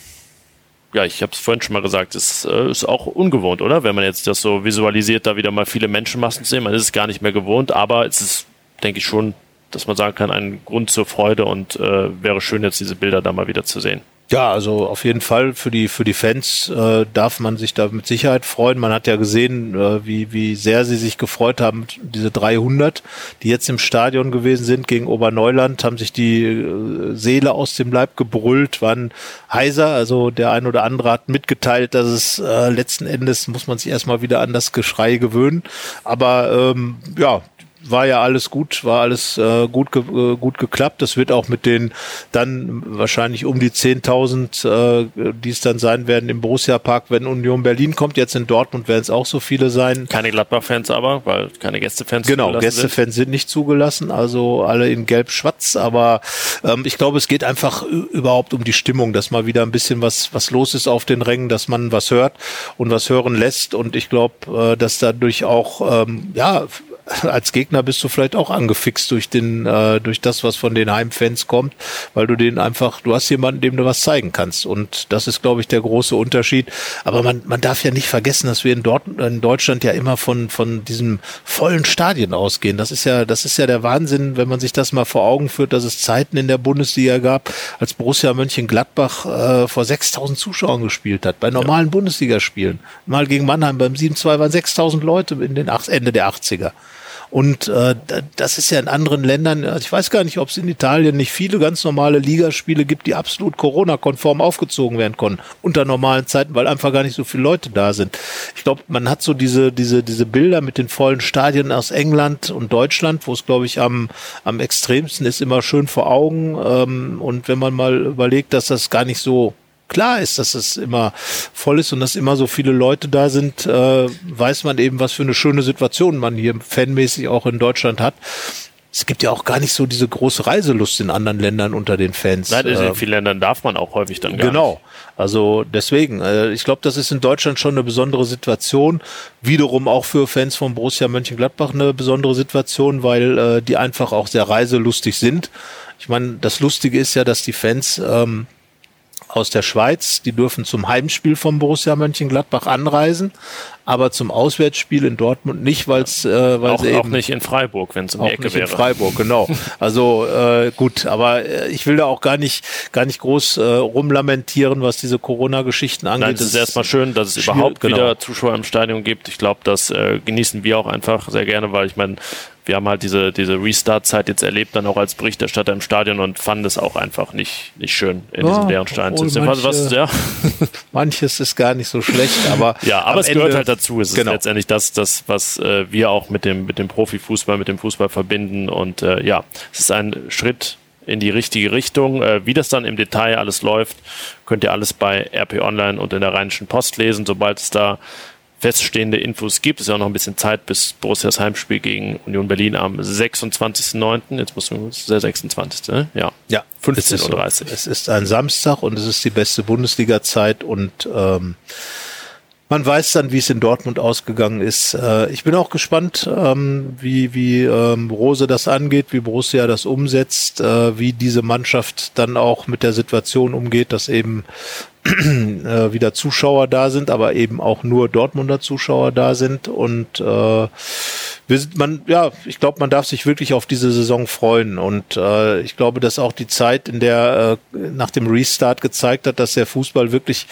ja, ich habe es vorhin schon mal gesagt, es äh, ist auch ungewohnt, oder? Wenn man jetzt das so visualisiert, da wieder mal viele Menschenmassen zu sehen. Man ist es gar nicht mehr gewohnt, aber es ist, denke ich, schon, dass man sagen kann, ein Grund zur Freude und äh, wäre schön, jetzt diese Bilder da mal wieder zu sehen. Ja, also auf jeden Fall für die für die Fans äh, darf man sich da mit Sicherheit freuen. Man hat ja gesehen, äh, wie wie sehr sie sich gefreut haben. Diese 300, die jetzt im Stadion gewesen sind gegen Oberneuland, haben sich die äh, Seele aus dem Leib gebrüllt, waren heiser. Also der ein oder andere hat mitgeteilt, dass es äh, letzten Endes muss man sich erstmal wieder an das Geschrei gewöhnen. Aber ähm, ja, war ja alles gut, war alles äh, gut, ge äh, gut geklappt. Das wird auch mit den dann wahrscheinlich um die 10.000, äh, die es dann sein werden im Borussia Park, wenn Union Berlin kommt. Jetzt in Dortmund werden es auch so viele sein. Keine Gladbach-Fans aber, weil keine Gästefans Genau, Gästefans sind. sind nicht zugelassen, also alle in gelb-schwarz. Aber ähm, ich glaube, es geht einfach überhaupt um die Stimmung, dass mal wieder ein bisschen was, was los ist auf den Rängen, dass man was hört und was hören lässt. Und ich glaube, äh, dass dadurch auch, ähm, ja, als Gegner bist du vielleicht auch angefixt durch den, äh, durch das, was von den Heimfans kommt, weil du den einfach, du hast jemanden, dem du was zeigen kannst. Und das ist, glaube ich, der große Unterschied. Aber man, man darf ja nicht vergessen, dass wir in, Dort in Deutschland ja immer von, von diesem vollen Stadien ausgehen. Das ist ja, das ist ja der Wahnsinn, wenn man sich das mal vor Augen führt, dass es Zeiten in der Bundesliga gab, als Borussia Mönchengladbach äh, vor 6000 Zuschauern gespielt hat, bei normalen ja. Bundesligaspielen. Mal gegen Mannheim beim 7-2 waren 6000 Leute in den Ende der 80er. Und äh, das ist ja in anderen Ländern, also ich weiß gar nicht, ob es in Italien nicht viele ganz normale Ligaspiele gibt, die absolut Corona-konform aufgezogen werden konnten, unter normalen Zeiten, weil einfach gar nicht so viele Leute da sind. Ich glaube, man hat so diese, diese, diese Bilder mit den vollen Stadien aus England und Deutschland, wo es, glaube ich, am, am extremsten ist, immer schön vor Augen. Ähm, und wenn man mal überlegt, dass das gar nicht so klar ist, dass es immer voll ist und dass immer so viele Leute da sind, äh, weiß man eben, was für eine schöne Situation man hier fanmäßig auch in Deutschland hat. Es gibt ja auch gar nicht so diese große Reiselust in anderen Ländern unter den Fans. Nein, in ähm, vielen Ländern darf man auch häufig dann gar Genau. Nicht. Also deswegen, äh, ich glaube, das ist in Deutschland schon eine besondere Situation. Wiederum auch für Fans von Borussia Mönchengladbach eine besondere Situation, weil äh, die einfach auch sehr reiselustig sind. Ich meine, das Lustige ist ja, dass die Fans ähm, aus der Schweiz. Die dürfen zum Heimspiel vom Borussia Mönchengladbach anreisen. Aber zum Auswärtsspiel in Dortmund nicht, weil es äh, auch, eben, auch nicht in Freiburg, wenn es um die Ecke nicht wäre. In Freiburg, genau. Also äh, gut, aber äh, ich will da auch gar nicht gar nicht groß äh, rumlamentieren, was diese Corona-Geschichten angeht. Nein, es ist erstmal schön, dass es überhaupt genau. wieder Zuschauer im Stadion gibt. Ich glaube, das äh, genießen wir auch einfach sehr gerne, weil ich meine, wir haben halt diese, diese Restart-Zeit jetzt erlebt, dann auch als Berichterstatter im Stadion und fanden es auch einfach nicht, nicht schön, in ja, diesem leeren Stein zu sitzen. Manche, was, ja. manches ist gar nicht so schlecht, aber. ja, aber es Ende, gehört halt dazu. Es genau. ist letztendlich das, das was äh, wir auch mit dem, mit dem Profifußball, mit dem Fußball verbinden. Und äh, ja, es ist ein Schritt in die richtige Richtung. Äh, wie das dann im Detail alles läuft, könnt ihr alles bei RP Online und in der Rheinischen Post lesen, sobald es da feststehende Infos gibt. Es ist ja auch noch ein bisschen Zeit bis Borussias Heimspiel gegen Union Berlin am 26.09. Jetzt muss man, der 26. Ne? Ja. Ja. 15.30 Uhr. Es ist ein Samstag und es ist die beste Bundesliga-Zeit und ähm, man weiß dann, wie es in Dortmund ausgegangen ist. Äh, ich bin auch gespannt, ähm, wie, wie ähm, Rose das angeht, wie Borussia das umsetzt, äh, wie diese Mannschaft dann auch mit der Situation umgeht, dass eben äh, wieder Zuschauer da sind, aber eben auch nur Dortmunder Zuschauer da sind. Und äh, wir sind, man, ja, ich glaube, man darf sich wirklich auf diese Saison freuen. Und äh, ich glaube, dass auch die Zeit, in der äh, nach dem Restart gezeigt hat, dass der Fußball wirklich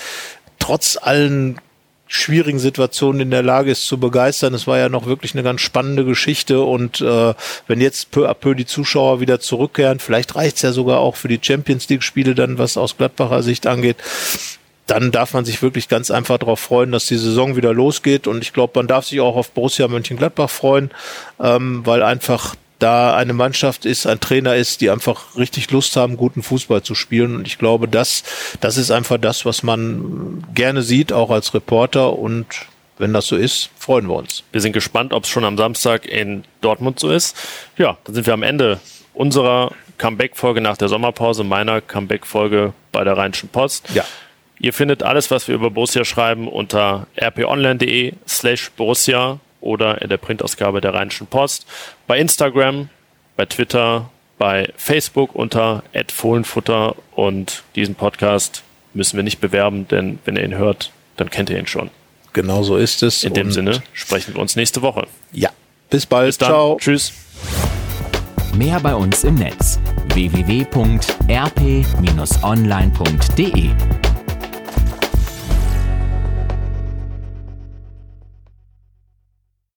trotz allen schwierigen Situationen in der Lage ist zu begeistern. Es war ja noch wirklich eine ganz spannende Geschichte und äh, wenn jetzt peu à peu die Zuschauer wieder zurückkehren, vielleicht reicht's ja sogar auch für die Champions League-Spiele dann, was aus Gladbacher Sicht angeht, dann darf man sich wirklich ganz einfach darauf freuen, dass die Saison wieder losgeht und ich glaube, man darf sich auch auf Borussia Mönchengladbach freuen, ähm, weil einfach da eine Mannschaft ist, ein Trainer ist, die einfach richtig Lust haben, guten Fußball zu spielen. Und ich glaube, das, das ist einfach das, was man gerne sieht, auch als Reporter. Und wenn das so ist, freuen wir uns. Wir sind gespannt, ob es schon am Samstag in Dortmund so ist. Ja, dann sind wir am Ende unserer Comeback-Folge nach der Sommerpause, meiner Comeback-Folge bei der Rheinischen Post. Ja. Ihr findet alles, was wir über Borussia schreiben, unter rponline.de slash Borussia oder in der Printausgabe der Rheinischen Post, bei Instagram, bei Twitter, bei Facebook unter @fohlenfutter und diesen Podcast müssen wir nicht bewerben, denn wenn ihr ihn hört, dann kennt ihr ihn schon. Genau so ist es. In dem Sinne sprechen wir uns nächste Woche. Ja. Bis bald. Bis dann. Ciao. Tschüss. Mehr bei uns im Netz www.rp-online.de